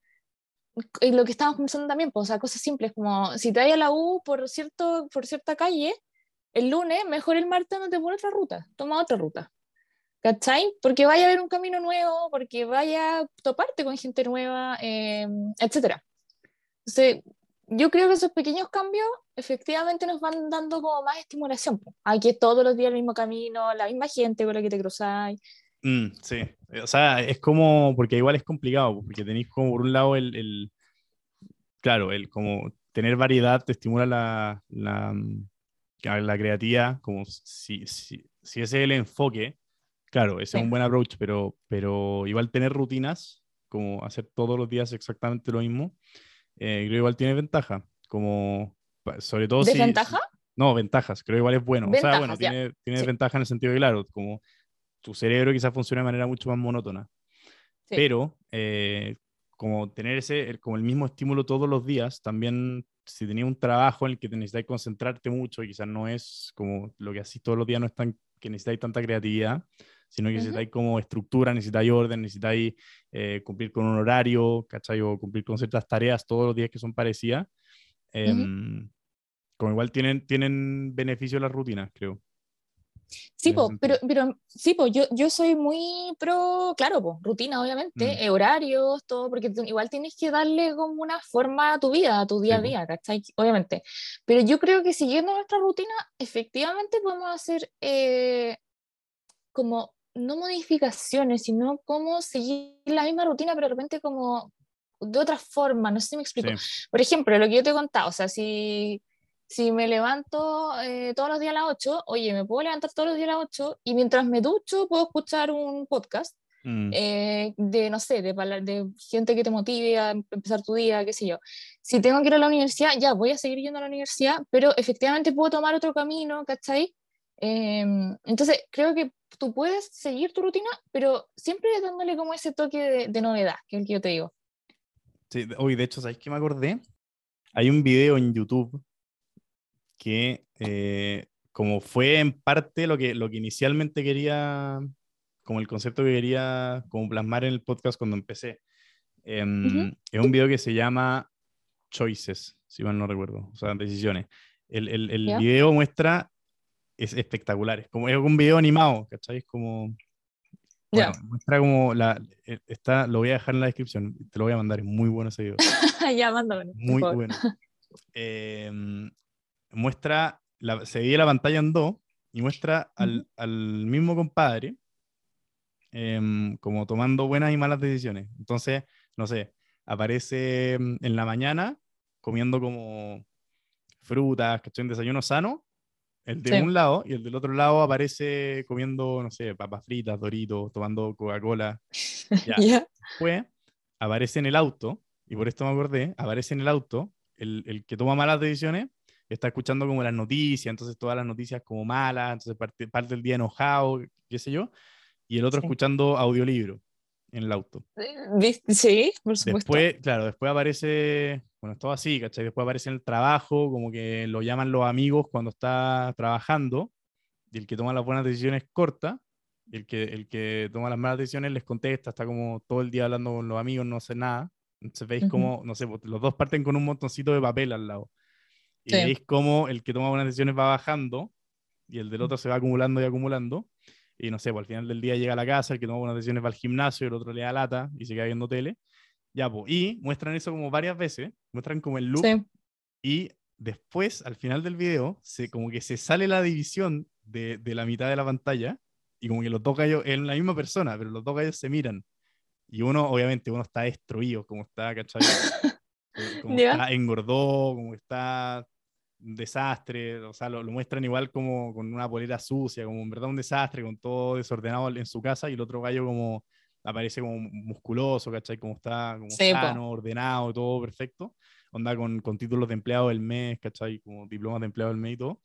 C: lo que estábamos pensando también, pues, o sea, cosas simples como si te vayas a la U por, cierto, por cierta calle, el lunes, mejor el martes no te pones otra ruta, toma otra ruta. ¿Cachai? Porque vaya a haber un camino nuevo, porque vaya a toparte con gente nueva, eh, etcétera. Entonces, yo creo que esos pequeños cambios efectivamente nos van dando como más estimulación. Hay que todos los días el mismo camino, la misma gente con la que te cruzáis.
A: Mm, sí, o sea, es como, porque igual es complicado, porque tenéis como por un lado el, el, claro, el como tener variedad te estimula la, la, la creatividad, como si, si, si ese es el enfoque, claro, ese es un buen approach, pero, pero igual tener rutinas, como hacer todos los días exactamente lo mismo, eh, creo igual tiene ventaja, como sobre todo
C: ¿Desventaja?
A: no, ventajas, creo igual es bueno. o sea, bueno, tiene, tiene ventaja en el sentido de, claro, como tu cerebro quizás funciona de manera mucho más monótona. Pero eh, como tener ese, como el mismo estímulo todos los días, también si tenías un trabajo en el que te necesitas concentrarte mucho y quizás no es como lo que haces todos los días, no es tan que necesitáis tanta creatividad, sino que necesitáis como estructura, necesitáis orden, necesitáis eh, cumplir con un horario, ¿cachai? O cumplir con ciertas tareas todos los días que son parecidas. Em, como igual tienen, tienen beneficio las rutinas, creo.
C: Sí, pero, pero sí, yo, yo soy muy pro, claro, po, rutina, obviamente, mm. eh, horarios, todo, porque igual tienes que darle como una forma a tu vida, a tu día a día, ¿cachai? Obviamente. Pero yo creo que siguiendo nuestra rutina, efectivamente podemos hacer eh, como no modificaciones, sino como seguir la misma rutina, pero de repente como de otra forma, no sé si me explico. Por ejemplo, lo que yo te he contado, o sea, si, si me levanto eh, todos los días a las 8, oye, me puedo levantar todos los días a las 8 y mientras me ducho puedo escuchar un podcast mm. eh, de, no sé, de, de gente que te motive a empezar tu día, qué sé yo. Si tengo que ir a la universidad, ya voy a seguir yendo a la universidad, pero efectivamente puedo tomar otro camino, ¿cachai? Em, entonces, creo que tú puedes seguir tu rutina, pero siempre dándole como ese toque de, novedad, que es el que yo te digo.
A: Sí, hoy de hecho, ¿sabes qué me acordé? Hay un video en YouTube que, eh, como fue en parte lo que, lo que inicialmente quería, como el concepto que quería como plasmar en el podcast cuando empecé, em, es un video que se llama Choices, si mal no recuerdo, o sea, decisiones. El, el, el video muestra es espectacular. Es como es un video animado, ¿cachai? Es como. Bueno, muestra como la. Eh, está, lo voy a dejar en la descripción, te lo voy a mandar, es muy bueno ese video. (laughs)
C: ya, mándame.
A: Muy bueno. (laughs) Em, muestra, la, se divide la pantalla en dos y muestra al, al mismo compadre em, como tomando buenas y malas decisiones. Entonces, no sé, aparece em, en la mañana comiendo como frutas, ¿cachai? Un desayuno sano el de un lado y el del otro lado aparece comiendo, no sé, papas fritas, doritos, tomando Coca-Cola. (laughs) Ya. Después aparece en el auto, y por esto me acordé, aparece en el auto el, el, que toma malas decisiones, está escuchando como las noticias, entonces todas las noticias como malas, entonces parte, parte del día enojado, qué sé yo, y el otro escuchando audiolibro en el auto.
C: Sí, por supuesto.
A: Después, claro, después aparece bueno, es todo así, ¿cachai? Después aparece en el trabajo, como que lo llaman los amigos cuando está trabajando, y el que toma las buenas decisiones corta, y el que, el que toma las malas decisiones les contesta, está como todo el día hablando con los amigos, no hace nada. Entonces veis como, no sé, pues, los dos parten con un montoncito de papel al lado. Y veis cómo el que toma buenas decisiones va bajando y el del otro se va acumulando y acumulando. Y no sé, pues al final del día llega a la casa, el que toma buenas decisiones va al gimnasio, el otro le da lata y se queda viendo tele. Ya. Y muestran eso como varias veces, muestran como el loop. Y después, al final del video, se, como que se sale la división de, de la mitad de la pantalla y como que los dos gallos, es la misma persona, pero los dos gallos se miran. Y uno, obviamente, uno está destruido, como está, ¿cachai? (laughs) como está engordó, como está un desastre, o sea, lo, muestran igual como con una polera sucia, como en verdad un desastre, con todo desordenado en su casa, y el otro gallo como aparece como musculoso, ¿cachai? Como está como sano, ordenado, todo perfecto. Onda con, con, títulos de empleado del mes, ¿cachai? Como diplomas de empleado del mes y todo.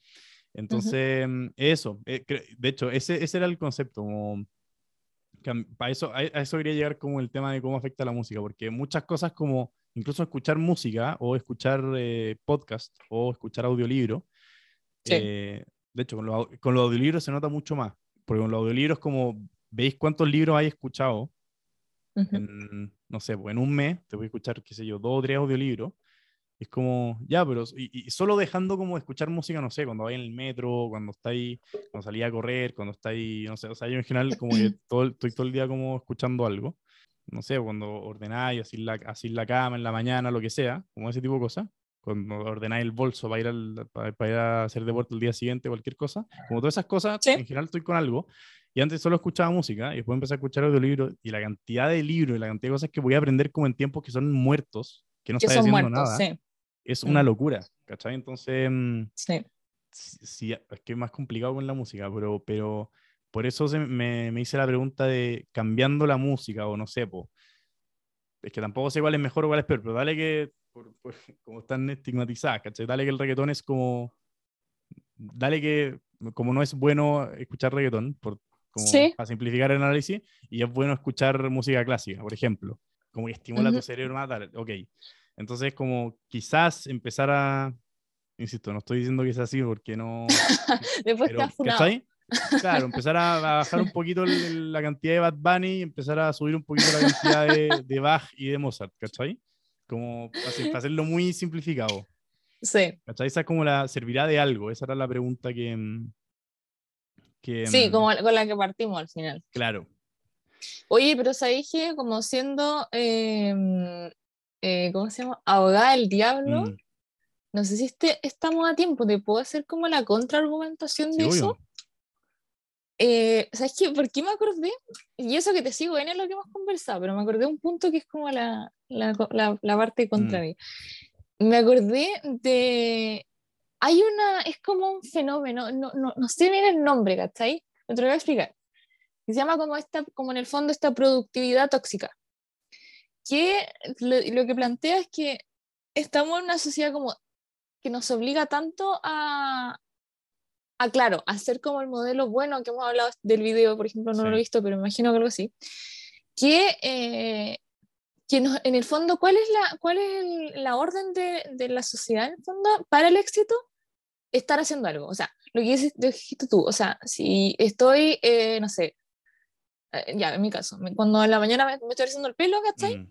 A: Entonces, eso, eh, de hecho, ese, ese era el concepto, como para eso, a eso quería llegar como el tema de cómo afecta la música, porque muchas cosas como incluso escuchar música o escuchar eh, podcast o escuchar audiolibro. Eh, de hecho, con, con los audiolibros se nota mucho más, porque con los audiolibros como veis cuántos libros hay escuchado, en, no sé, pues en un mes te voy a escuchar, qué sé yo, dos o tres audiolibros. Es como, ya, pero, y, solo dejando como escuchar música, no sé, cuando vais en el metro, cuando estáis, cuando salí a correr, cuando estáis, no sé, o sea, yo en general como que (clears throat) todo, estoy todo el día como escuchando algo. No sé, cuando ordenáis, así la, así la cama en la mañana, lo que sea, como ese tipo de cosas, cuando ordenáis el bolso para ir, al, para, ir a hacer deporte el día siguiente, cualquier cosa, como todas esas cosas, en general estoy con algo, y antes solo escuchaba música, y después empecé a escuchar audiolibros, y la cantidad de libros y la cantidad de cosas que voy a aprender como en tiempos que son muertos, que no está diciendo nada, es una mm. locura, ¿cachai? Entonces, mm, sí. sí. es que es más complicado con la música, pero... pero por eso me, me, hice la pregunta de cambiando la música o no sé, po. es que tampoco sé cuál es mejor o cuál es peor, pero dale que, (laughs) como están estigmatizadas, ¿cachai? Dale que el reggaetón es como, dale que como no es bueno escuchar reggaetón, por, como para simplificar el análisis, y es bueno escuchar música clásica, por ejemplo, como que estimula tu cerebro más, dale, ok. Entonces, como quizás empezar a, insisto, no estoy diciendo que sea así porque no... (laughs)
C: Después pero, te (laughs)
A: Claro, empezar a, bajar un poquito la cantidad de Bad Bunny y empezar a subir un poquito la cantidad de, de Bach y de Mozart, ¿cachai? Como para, hacerlo muy simplificado.
C: Sí.
A: ¿Cachai? Esa es como la, servirá de algo, esa era la pregunta que...
C: Mm, que sí, mm, como con la que partimos al final.
A: Claro.
C: Oye, pero sabéis que como siendo, em, eh, ¿cómo se llama? Abogada del diablo, mm. no sé si este, estamos a tiempo, ¿te puedo hacer como la contraargumentación de eso? Eh, ¿Sabes qué? ¿Por qué me acordé? Y eso que te sigo en es lo que hemos conversado, pero me acordé de un punto que es como la, la, la, parte contra mm. mí. Me acordé de. Hay una. Es como un fenómeno, no, no, no sé bien el nombre, ¿cachai? Me te lo voy a explicar. Se llama como, esta, como en el fondo esta productividad tóxica. Que lo, lo que plantea es que estamos en una sociedad como que nos obliga tanto a, ah, claro, hacer como el modelo bueno que hemos hablado del video, por ejemplo, no lo he visto, pero imagino que algo así, que, eh, que en el fondo, ¿cuál es la, cuál es la orden de, de, la sociedad en el fondo para el éxito? Estar haciendo algo, o sea, lo que dijiste tú, o sea, si estoy, eh, no sé, eh, ya, en mi caso, cuando en la mañana me, estoy haciendo el pelo, ¿cachai? Mm.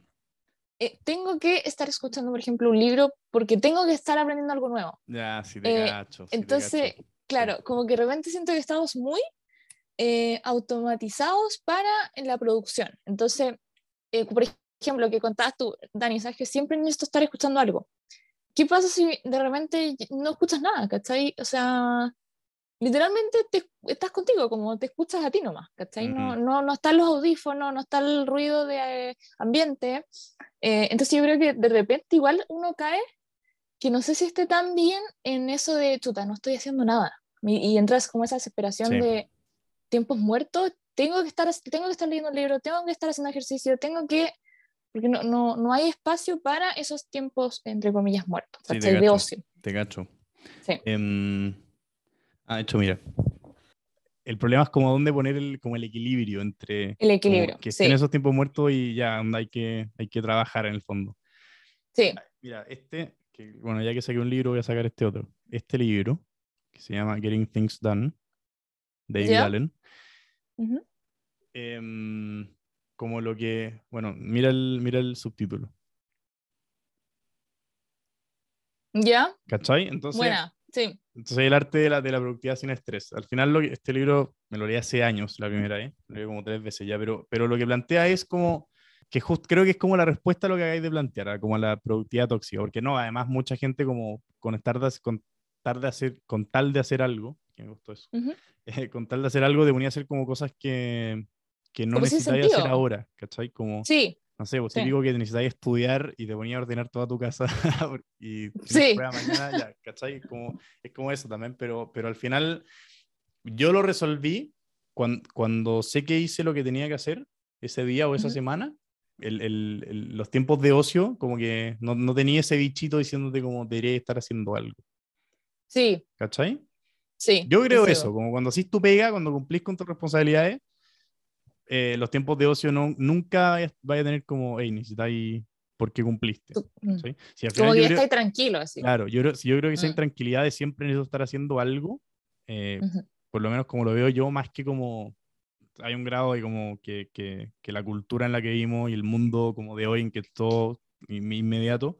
C: tengo que estar escuchando, por ejemplo, un libro porque tengo que estar aprendiendo algo nuevo.
A: Ya, sí te cacho.
C: entonces, claro, como que de repente siento que estamos muy eh, automatizados para la producción. Entonces, eh, por ejemplo, que contabas tú, Dani, sabes que siempre necesito estar escuchando algo. ¿Qué pasa si de repente no escuchas nada, ¿cachai? O sea, literalmente te, estás contigo, como te escuchas a ti nomás, ¿cachai? no, no, no están los audífonos, no está el ruido de eh, ambiente. entonces yo creo que de repente igual uno cae que no sé si esté tan bien en eso de, chuta, no estoy haciendo nada. Y, entras como esa desesperación de tiempos muertos, tengo que, estar, tengo que estar leyendo un libro, tengo que estar haciendo ejercicio, tengo que... Porque no, no, no hay espacio para esos tiempos, entre comillas, muertos,
A: sí, te de ocio. Te gacho. Sí. Eh, ah, hecho, mira. El problema es como dónde poner el, como el equilibrio entre...
C: El equilibrio,
A: Que en esos tiempos muertos y ya hay que, hay que trabajar en el fondo.
C: Sí.
A: Mira, este bueno, ya que saqué un libro, voy a sacar este otro. Este libro, que se llama Getting Things Done, de David Allen. Em, como lo que, bueno, mira el, mira el subtítulo.
C: ¿Ya?
A: ¿Cachai? Entonces,
C: Buena, sí.
A: entonces el arte de la, de la productividad sin estrés. Al final, lo que- este libro me lo leí hace años, la primera vez, lo leí como tres veces ya, pero, pero lo que plantea es como, que just, creo que es como la respuesta a lo que acabáis de plantear, como a la productividad tóxica, porque no, además mucha gente como con, estar de, con, de hacer, con tal de hacer algo, que me gustó eso,
C: Ujú.
A: eh, (laughs) con tal de hacer algo, debería hacer como cosas que, que no necesitáis hacer ahora, ¿cachai? Como,
C: Sí,
A: no sé, vos
C: Sí.
A: típico que necesitáis estudiar y te ponía a ordenar toda tu casa (laughs) y
C: Sí.
A: mañana, ya, ¿cachai? Como, es como eso también, pero, pero al final yo lo resolví cuando, cuando sé que hice lo que tenía que hacer ese día o esa
C: Ujú.
A: semana. El, el- el- los tiempos de ocio, como que no, no tenía ese bichito diciéndote como debería estar haciendo algo,
C: sí,
A: ¿cachai?
C: sí.
A: Yo creo
C: te
A: eso, como cuando hacís tu pega, cuando cumplís con tus responsabilidades, eh, los tiempos de ocio no, nunca vaya a tener como, hey, necesitáis porque cumpliste.
C: Tú- mm.
A: Si al
C: Como
A: final
C: que ya
A: creo-
C: estáis tranquilo, así.
A: Claro, yo, creo- si yo creo que esa
C: Mm.
A: intranquilidad de siempre necesito estar haciendo algo, eh,
C: Ujú.
A: por lo menos como lo veo yo, más que como hay un grado de como que, que, que la cultura en la que vivimos y el mundo como de hoy en que todo in- inmediato,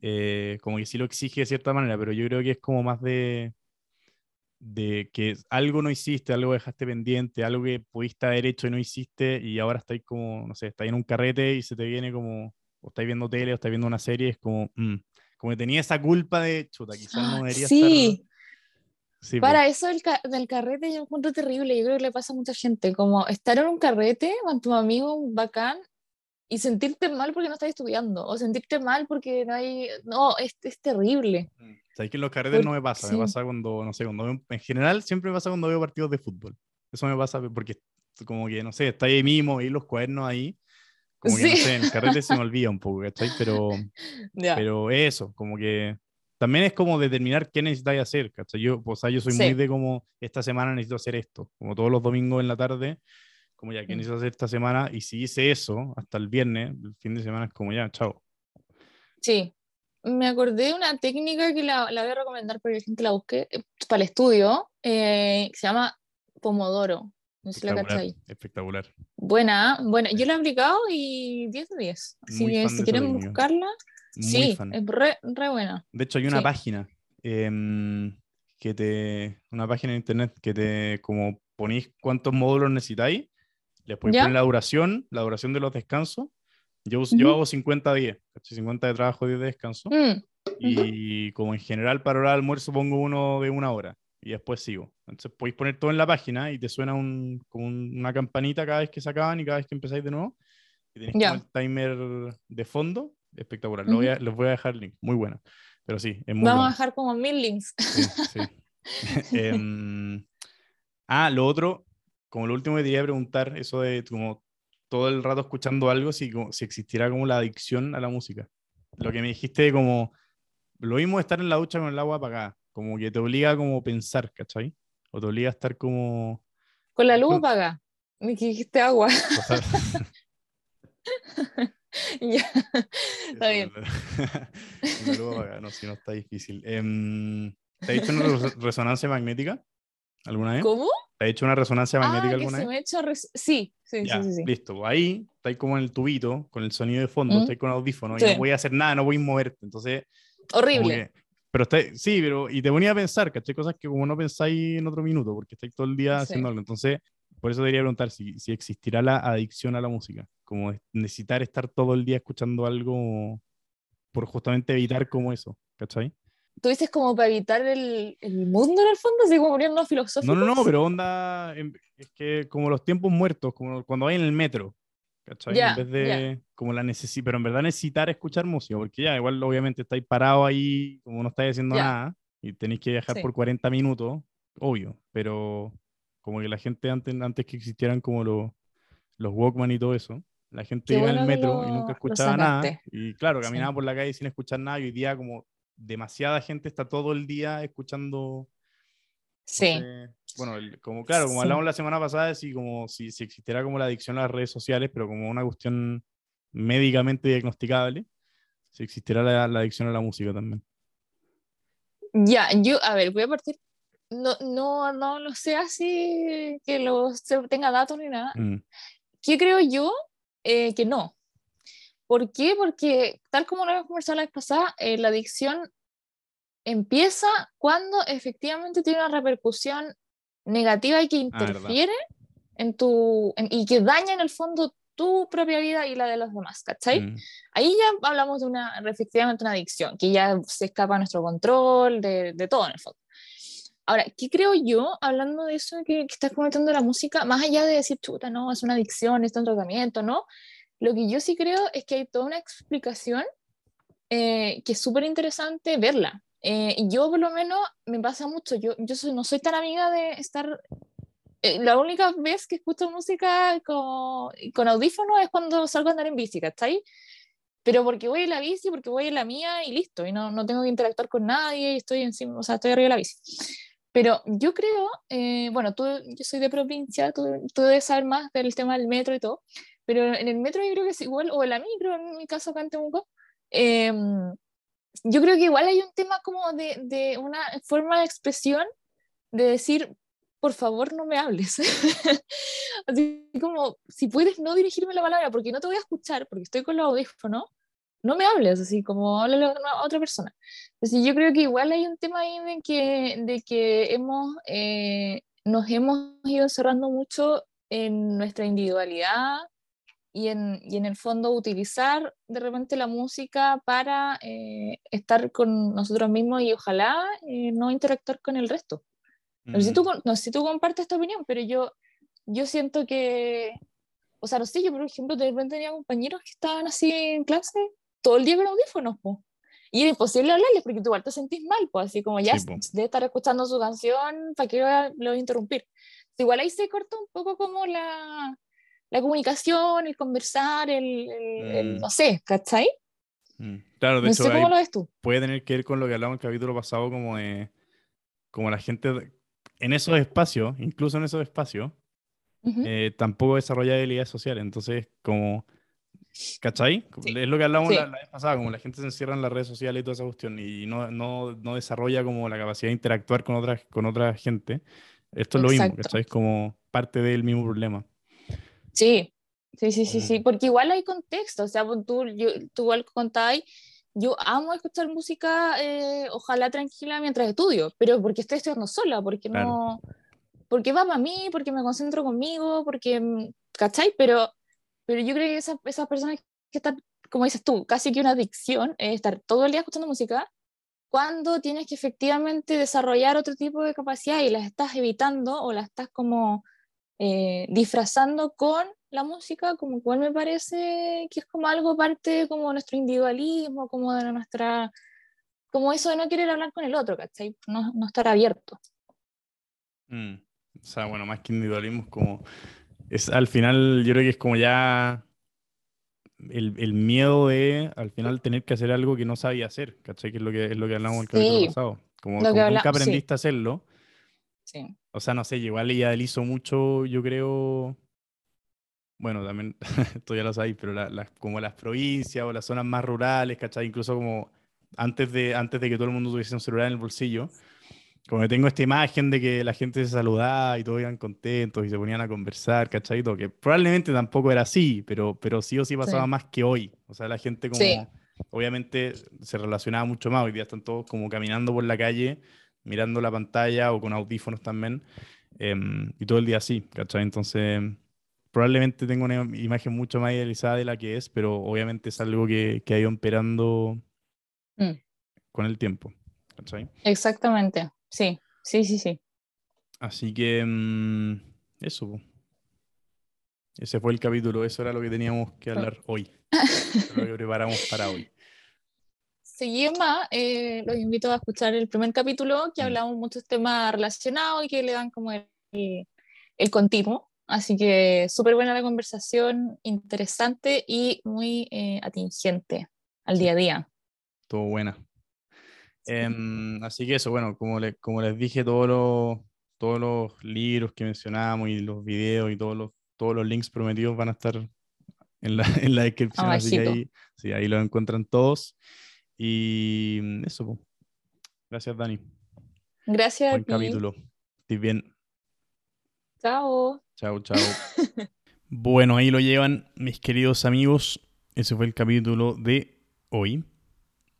A: eh, como que sí lo exige de cierta manera, pero yo creo que es como más de, de que algo no hiciste, algo dejaste pendiente, algo que pudiste haber hecho y no hiciste y ahora estáis como, no sé, estáis en un carrete y se te viene como, o estáis viendo tele o estáis viendo una serie, es como, mm, como que tenía esa culpa de, chuta, quizás no debería
C: Sí,
A: estar... Sí,
C: para eso del, ca- del carrete yo encuentro terrible, yo creo que le pasa a mucha gente, como estar en un carrete con tu amigo bacán y sentirte mal porque no estás estudiando, o sentirte mal porque no hay, no, es, es terrible.
A: Mm. Sabes que en los carretes no me pasa,
C: sí.
A: me pasa cuando, no sé, cuando veo- en general siempre me pasa cuando veo partidos de fútbol. Eso me pasa porque como que, no sé, está ahí mismo y los cuadernos ahí, como que, no
C: Sí.
A: sé, en el (laughs) carrete se me olvida un poco, ¿cachai? Pero,
C: Ya.
A: pero eso, como que también es como determinar qué necesitáis hacer, ¿cachai? Yo, o sea, yo soy
C: Sí.
A: muy de como, esta semana necesito hacer esto, como todos los domingos en la tarde, como ya, ¿qué
C: Mm.
A: necesito hacer esta semana? Y si hice eso hasta el viernes, el fin de semana es como ya, chao.
C: Sí, me acordé de una técnica que la, la voy a recomendar para que la gente la busque eh, para el estudio, eh, que se llama Pomodoro. No sé si la cachai.
A: espectacular.
C: Buena, buena. Yo la he aplicado y 10 de 10. Así
A: Muy
C: que si quieren buscarla,
A: Muy
C: sí,
A: fan.
C: es re, re buena.
A: De hecho, hay una
C: Sí.
A: página em, que te. Una página en internet que te. Como ponéis cuántos módulos necesitáis, les podéis
C: ¿Ya?
A: poner la duración, la duración de los descansos. Yo, us- yo
C: Ujú.
A: hago 50-10, ¿cachai? 50 de trabajo, 10 de descanso.
C: Mm,
A: Y como en general para hora de almuerzo pongo uno de una hora y después sigo. Entonces podéis poner todo en la página y te suena un, como un- una campanita cada vez que se acaban y cada vez que empezáis de nuevo. Y tenéis
C: Ya.
A: como el timer de fondo. Espectacular. Lo voy a- les voy a dejar el link. Muy bueno. Pero sí, es muy
C: Vamos a
A: bueno.
C: dejar como mil links.
A: Sí, sí. (laughs) Em, ah, lo otro, como lo último que te quería preguntar, eso de como todo el rato escuchando algo, si, como, si existiera como la adicción a la música. Lo que me dijiste como, lo mismo estar en la ducha con el agua apagada, como que te obliga a como pensar, ¿cachai? O te obliga a estar como...
C: Con la luz
A: Con-
C: apaga. Me dijiste agua. (laughs) Ya. Está bien. (laughs)
A: Con la luz apagada, no, si no está difícil. Em, ¿Te has hecho una res- resonancia magnética alguna vez?
C: ¿Cómo?
A: ¿Te has hecho una resonancia magnética
C: Ah, que
A: alguna
C: se
A: vez?
C: me ha hecho res- Sí, sí,
A: Ya,
C: sí, sí, sí.
A: listo. Ahí estáis como en el tubito, con el sonido de fondo,
C: Mm.
A: estáis con audífono y
C: Sí.
A: no voy a hacer nada, no voy a moverte. Entonces,
C: Horrible.
A: que- pero está, sí, pero y te ponía a pensar, ¿cachai? Cosas que como no pensáis en otro minuto, porque estáis todo el día
C: Sí.
A: haciendo algo. Entonces, por eso debería preguntar si, si existirá la adicción a la música, como es- necesitar estar todo el día escuchando algo por justamente evitar como eso, ¿cachai?
C: Tú dices como para evitar el, el mundo en el fondo, así como poniendo
A: No,
C: filosóficos.
A: no, no, pero onda, em, es que como los tiempos muertos, como cuando vais en el metro, ¿cachai?
C: Ya,
A: en vez de
C: ya.
A: como la necesidad, pero en verdad necesitar escuchar música, porque ya igual obviamente estáis parados ahí, como no estáis haciendo
C: Ya.
A: nada, y tenéis que viajar
C: Sí.
A: por 40 minutos, obvio, pero como que la gente antes, antes que existieran como los, los Walkman y todo eso, la gente
C: Qué
A: iba en el
C: bueno que
A: metro y
C: lo-
A: nunca
C: lo
A: escuchaba nada, y claro,
C: Sí.
A: caminaba por la calle sin escuchar nada, y hoy día como demasiada gente está todo el día escuchando
C: Sí,
A: entonces, bueno, el- como claro, como
C: Sí.
A: hablamos la semana pasada, si como si, si existiera como la adicción a las redes sociales, pero como una cuestión médicamente diagnosticable, si existiera la, la adicción a la música también.
C: ya, yo, a ver, voy a partir. No, no, no lo sé así que lo se- tenga datos ni nada.
A: Mm,
C: ¿Qué creo yo? Eh, que no. ¿Por qué? Porque tal como lo habíamos conversado la vez pasada, eh, la adicción empieza cuando efectivamente tiene una repercusión negativa y que ah, interfiere en tu, y que daña en el fondo tu propia vida y la de los demás, ¿cachai? Mm. Ahí ya hablamos de una, efectivamente, una adicción, que ya se escapa a nuestro control, de, de todo en el fondo. Ahora, ¿qué creo yo, hablando de eso que, que, estás comentando la música, más allá de decir, chuta, no, es una adicción, es un tratamiento, ¿no? Lo que yo sí creo es que hay toda una explicación eh, que es súper interesante verla. Eh, yo, por lo menos, me pasa mucho. Yo, yo no soy tan amiga de estar eh, la única vez que escucho música con, con audífonos es cuando salgo a andar en bici, ¿cachai? Pero porque voy en la bici, porque voy en la mía y listo, y no, no tengo que interactuar con nadie y estoy encima, o sea, estoy arriba de la bici. Pero yo creo, eh, bueno, tú, yo soy de provincia, tú, tú, debes saber más del tema del metro y todo, pero en el metro yo creo que es igual, o en la micro, en mi caso acá en Temuco, eh, yo creo que igual hay un tema como de, de una forma de expresión de decir, por favor no me hables. (laughs) Así como, si puedes no dirigirme la palabra porque no te voy a escuchar, porque estoy con los audífonos, no me hables, así como háblale a otra persona. Entonces yo creo que igual hay un tema ahí de que, de que hemos, eh, nos hemos ido encerrando mucho en nuestra individualidad y en, y en el fondo utilizar de repente la música para eh, estar con nosotros mismos y ojalá eh, no interactuar con el resto. No sé, si tú, mm. no sé si tú compartes esta opinión, pero yo, yo siento que, o sea, no sé, yo por ejemplo de repente tenía compañeros que estaban así en clase todo el día con audífonos, po. Y era imposible hablarles porque tú igual te sentís mal, pues así como ya de estar escuchando su canción, ¿para qué lo voy a interrumpir? Igual ahí se corta un poco como la, la comunicación, el conversar, el, el, mm. no sé, ¿cachai?
A: Mm. Claro, de no hecho, sé cómo lo ves tú. puede tener que ver con lo que hablamos en el capítulo pasado, como de, como la gente en esos espacios, incluso en esos espacios, eh, tampoco desarrolla habilidades sociales. Entonces, como, ¿cachai? Es lo que hablamos la, vez pasada, como la gente se encierra en las redes sociales y toda esa cuestión y no, no, no desarrolla como la capacidad de interactuar con otra, con otra gente. Esto es lo mismo, ¿cachai? Es como parte del mismo problema.
C: Sí, sí, sí, sí, sí, porque igual hay contexto, o sea, tú, yo, tú igual contáis yo amo escuchar música, eh, ojalá tranquila mientras estudio, pero porque estoy estudiando sola, porque no, porque va para mí, porque me concentro conmigo, porque, mm, ¿cachai? Pero, pero yo creo que esas, esas personas que están, como dices tú, casi que una adicción, es estar todo el día escuchando música, cuando tienes que efectivamente desarrollar otro tipo de capacidad y las estás evitando o las estás como eh, disfrazando con la música, como cual me parece que es como algo parte como nuestro individualismo, como de nuestra, como eso de no querer hablar con el otro, ¿cachai? No, no estar abierto.
A: Mm. O sea, bueno, más que individualismo, como, es al final, yo creo que es como ya el, el, miedo de al final tener que hacer algo que no sabía hacer, ¿cachai? Que es lo que, es lo que hablamos el capítulo pasado. Como, nunca aprendiste a hacerlo. Sí. O sea, no sé, igual ella hizo mucho, yo creo, bueno, también, (laughs) esto ya lo sabéis, pero como las provincias o las zonas más rurales, ¿cachai? Incluso como antes de, antes de que todo el mundo tuviese un celular en el bolsillo, como tengo esta imagen de que la gente se saludaba y todos iban contentos y se ponían a conversar, ¿cachai? que probablemente tampoco era así, pero, pero sí o sí pasaba más que hoy. O sea, la gente como, obviamente se relacionaba mucho más. Hoy día están todos como caminando por la calle, mirando la pantalla o con audífonos también, em, y todo el día así, ¿cachai? Entonces probablemente tengo una imagen mucho más idealizada de la que es, pero obviamente es algo que, que ha ido emperando mm. con el tiempo.
C: Exactamente, sí, sí, sí, sí.
A: Así que mm, eso. Ese fue el capítulo, eso era lo que teníamos que hablar hoy. (laughs) lo que preparamos para hoy.
C: Seguimos más, eh, los invito a escuchar el primer capítulo, que mm. hablamos muchos temas relacionados y que le dan como el, el continuo. Así que súper buena la conversación, interesante y muy eh, atingente al día a día.
A: Todo buena. Em, así que eso, bueno, como, como les dije, todos los, todos los libros que mencionamos y los videos y todos los, todos los links prometidos van a estar en la, (laughs) en la descripción, así que ahí, sí, ahí los encuentran todos. Y eso, gracias Dani.
C: Gracias.
A: Buen capítulo. Estoy bien.
C: Chao.
A: Chao, chao. (laughs) bueno, ahí lo llevan mis queridos amigos. Ese fue el capítulo de hoy.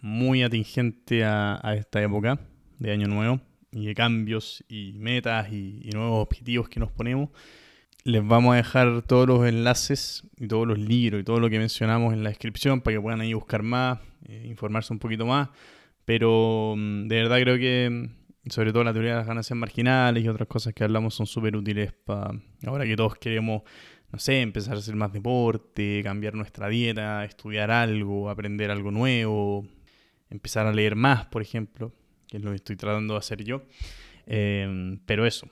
A: muy atingente a, esta época de Año Nuevo y de cambios y metas y, nuevos objetivos que nos ponemos. Les vamos a dejar todos los enlaces y todos los libros y todo lo que mencionamos en la descripción para que puedan ahí buscar más, eh, informarse un poquito más. Pero mm, de verdad creo que, mm, sobre todo la teoría de las ganancias marginales y otras cosas que hablamos son súper útiles para ahora que todos queremos no sé, empezar a hacer más deporte, cambiar nuestra dieta, estudiar algo, aprender algo nuevo, empezar a leer más, por ejemplo, que es lo que estoy tratando de hacer yo. Em, pero eso,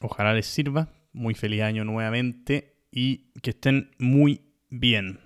A: ojalá les sirva. Muy feliz año nuevamente y que estén muy bien.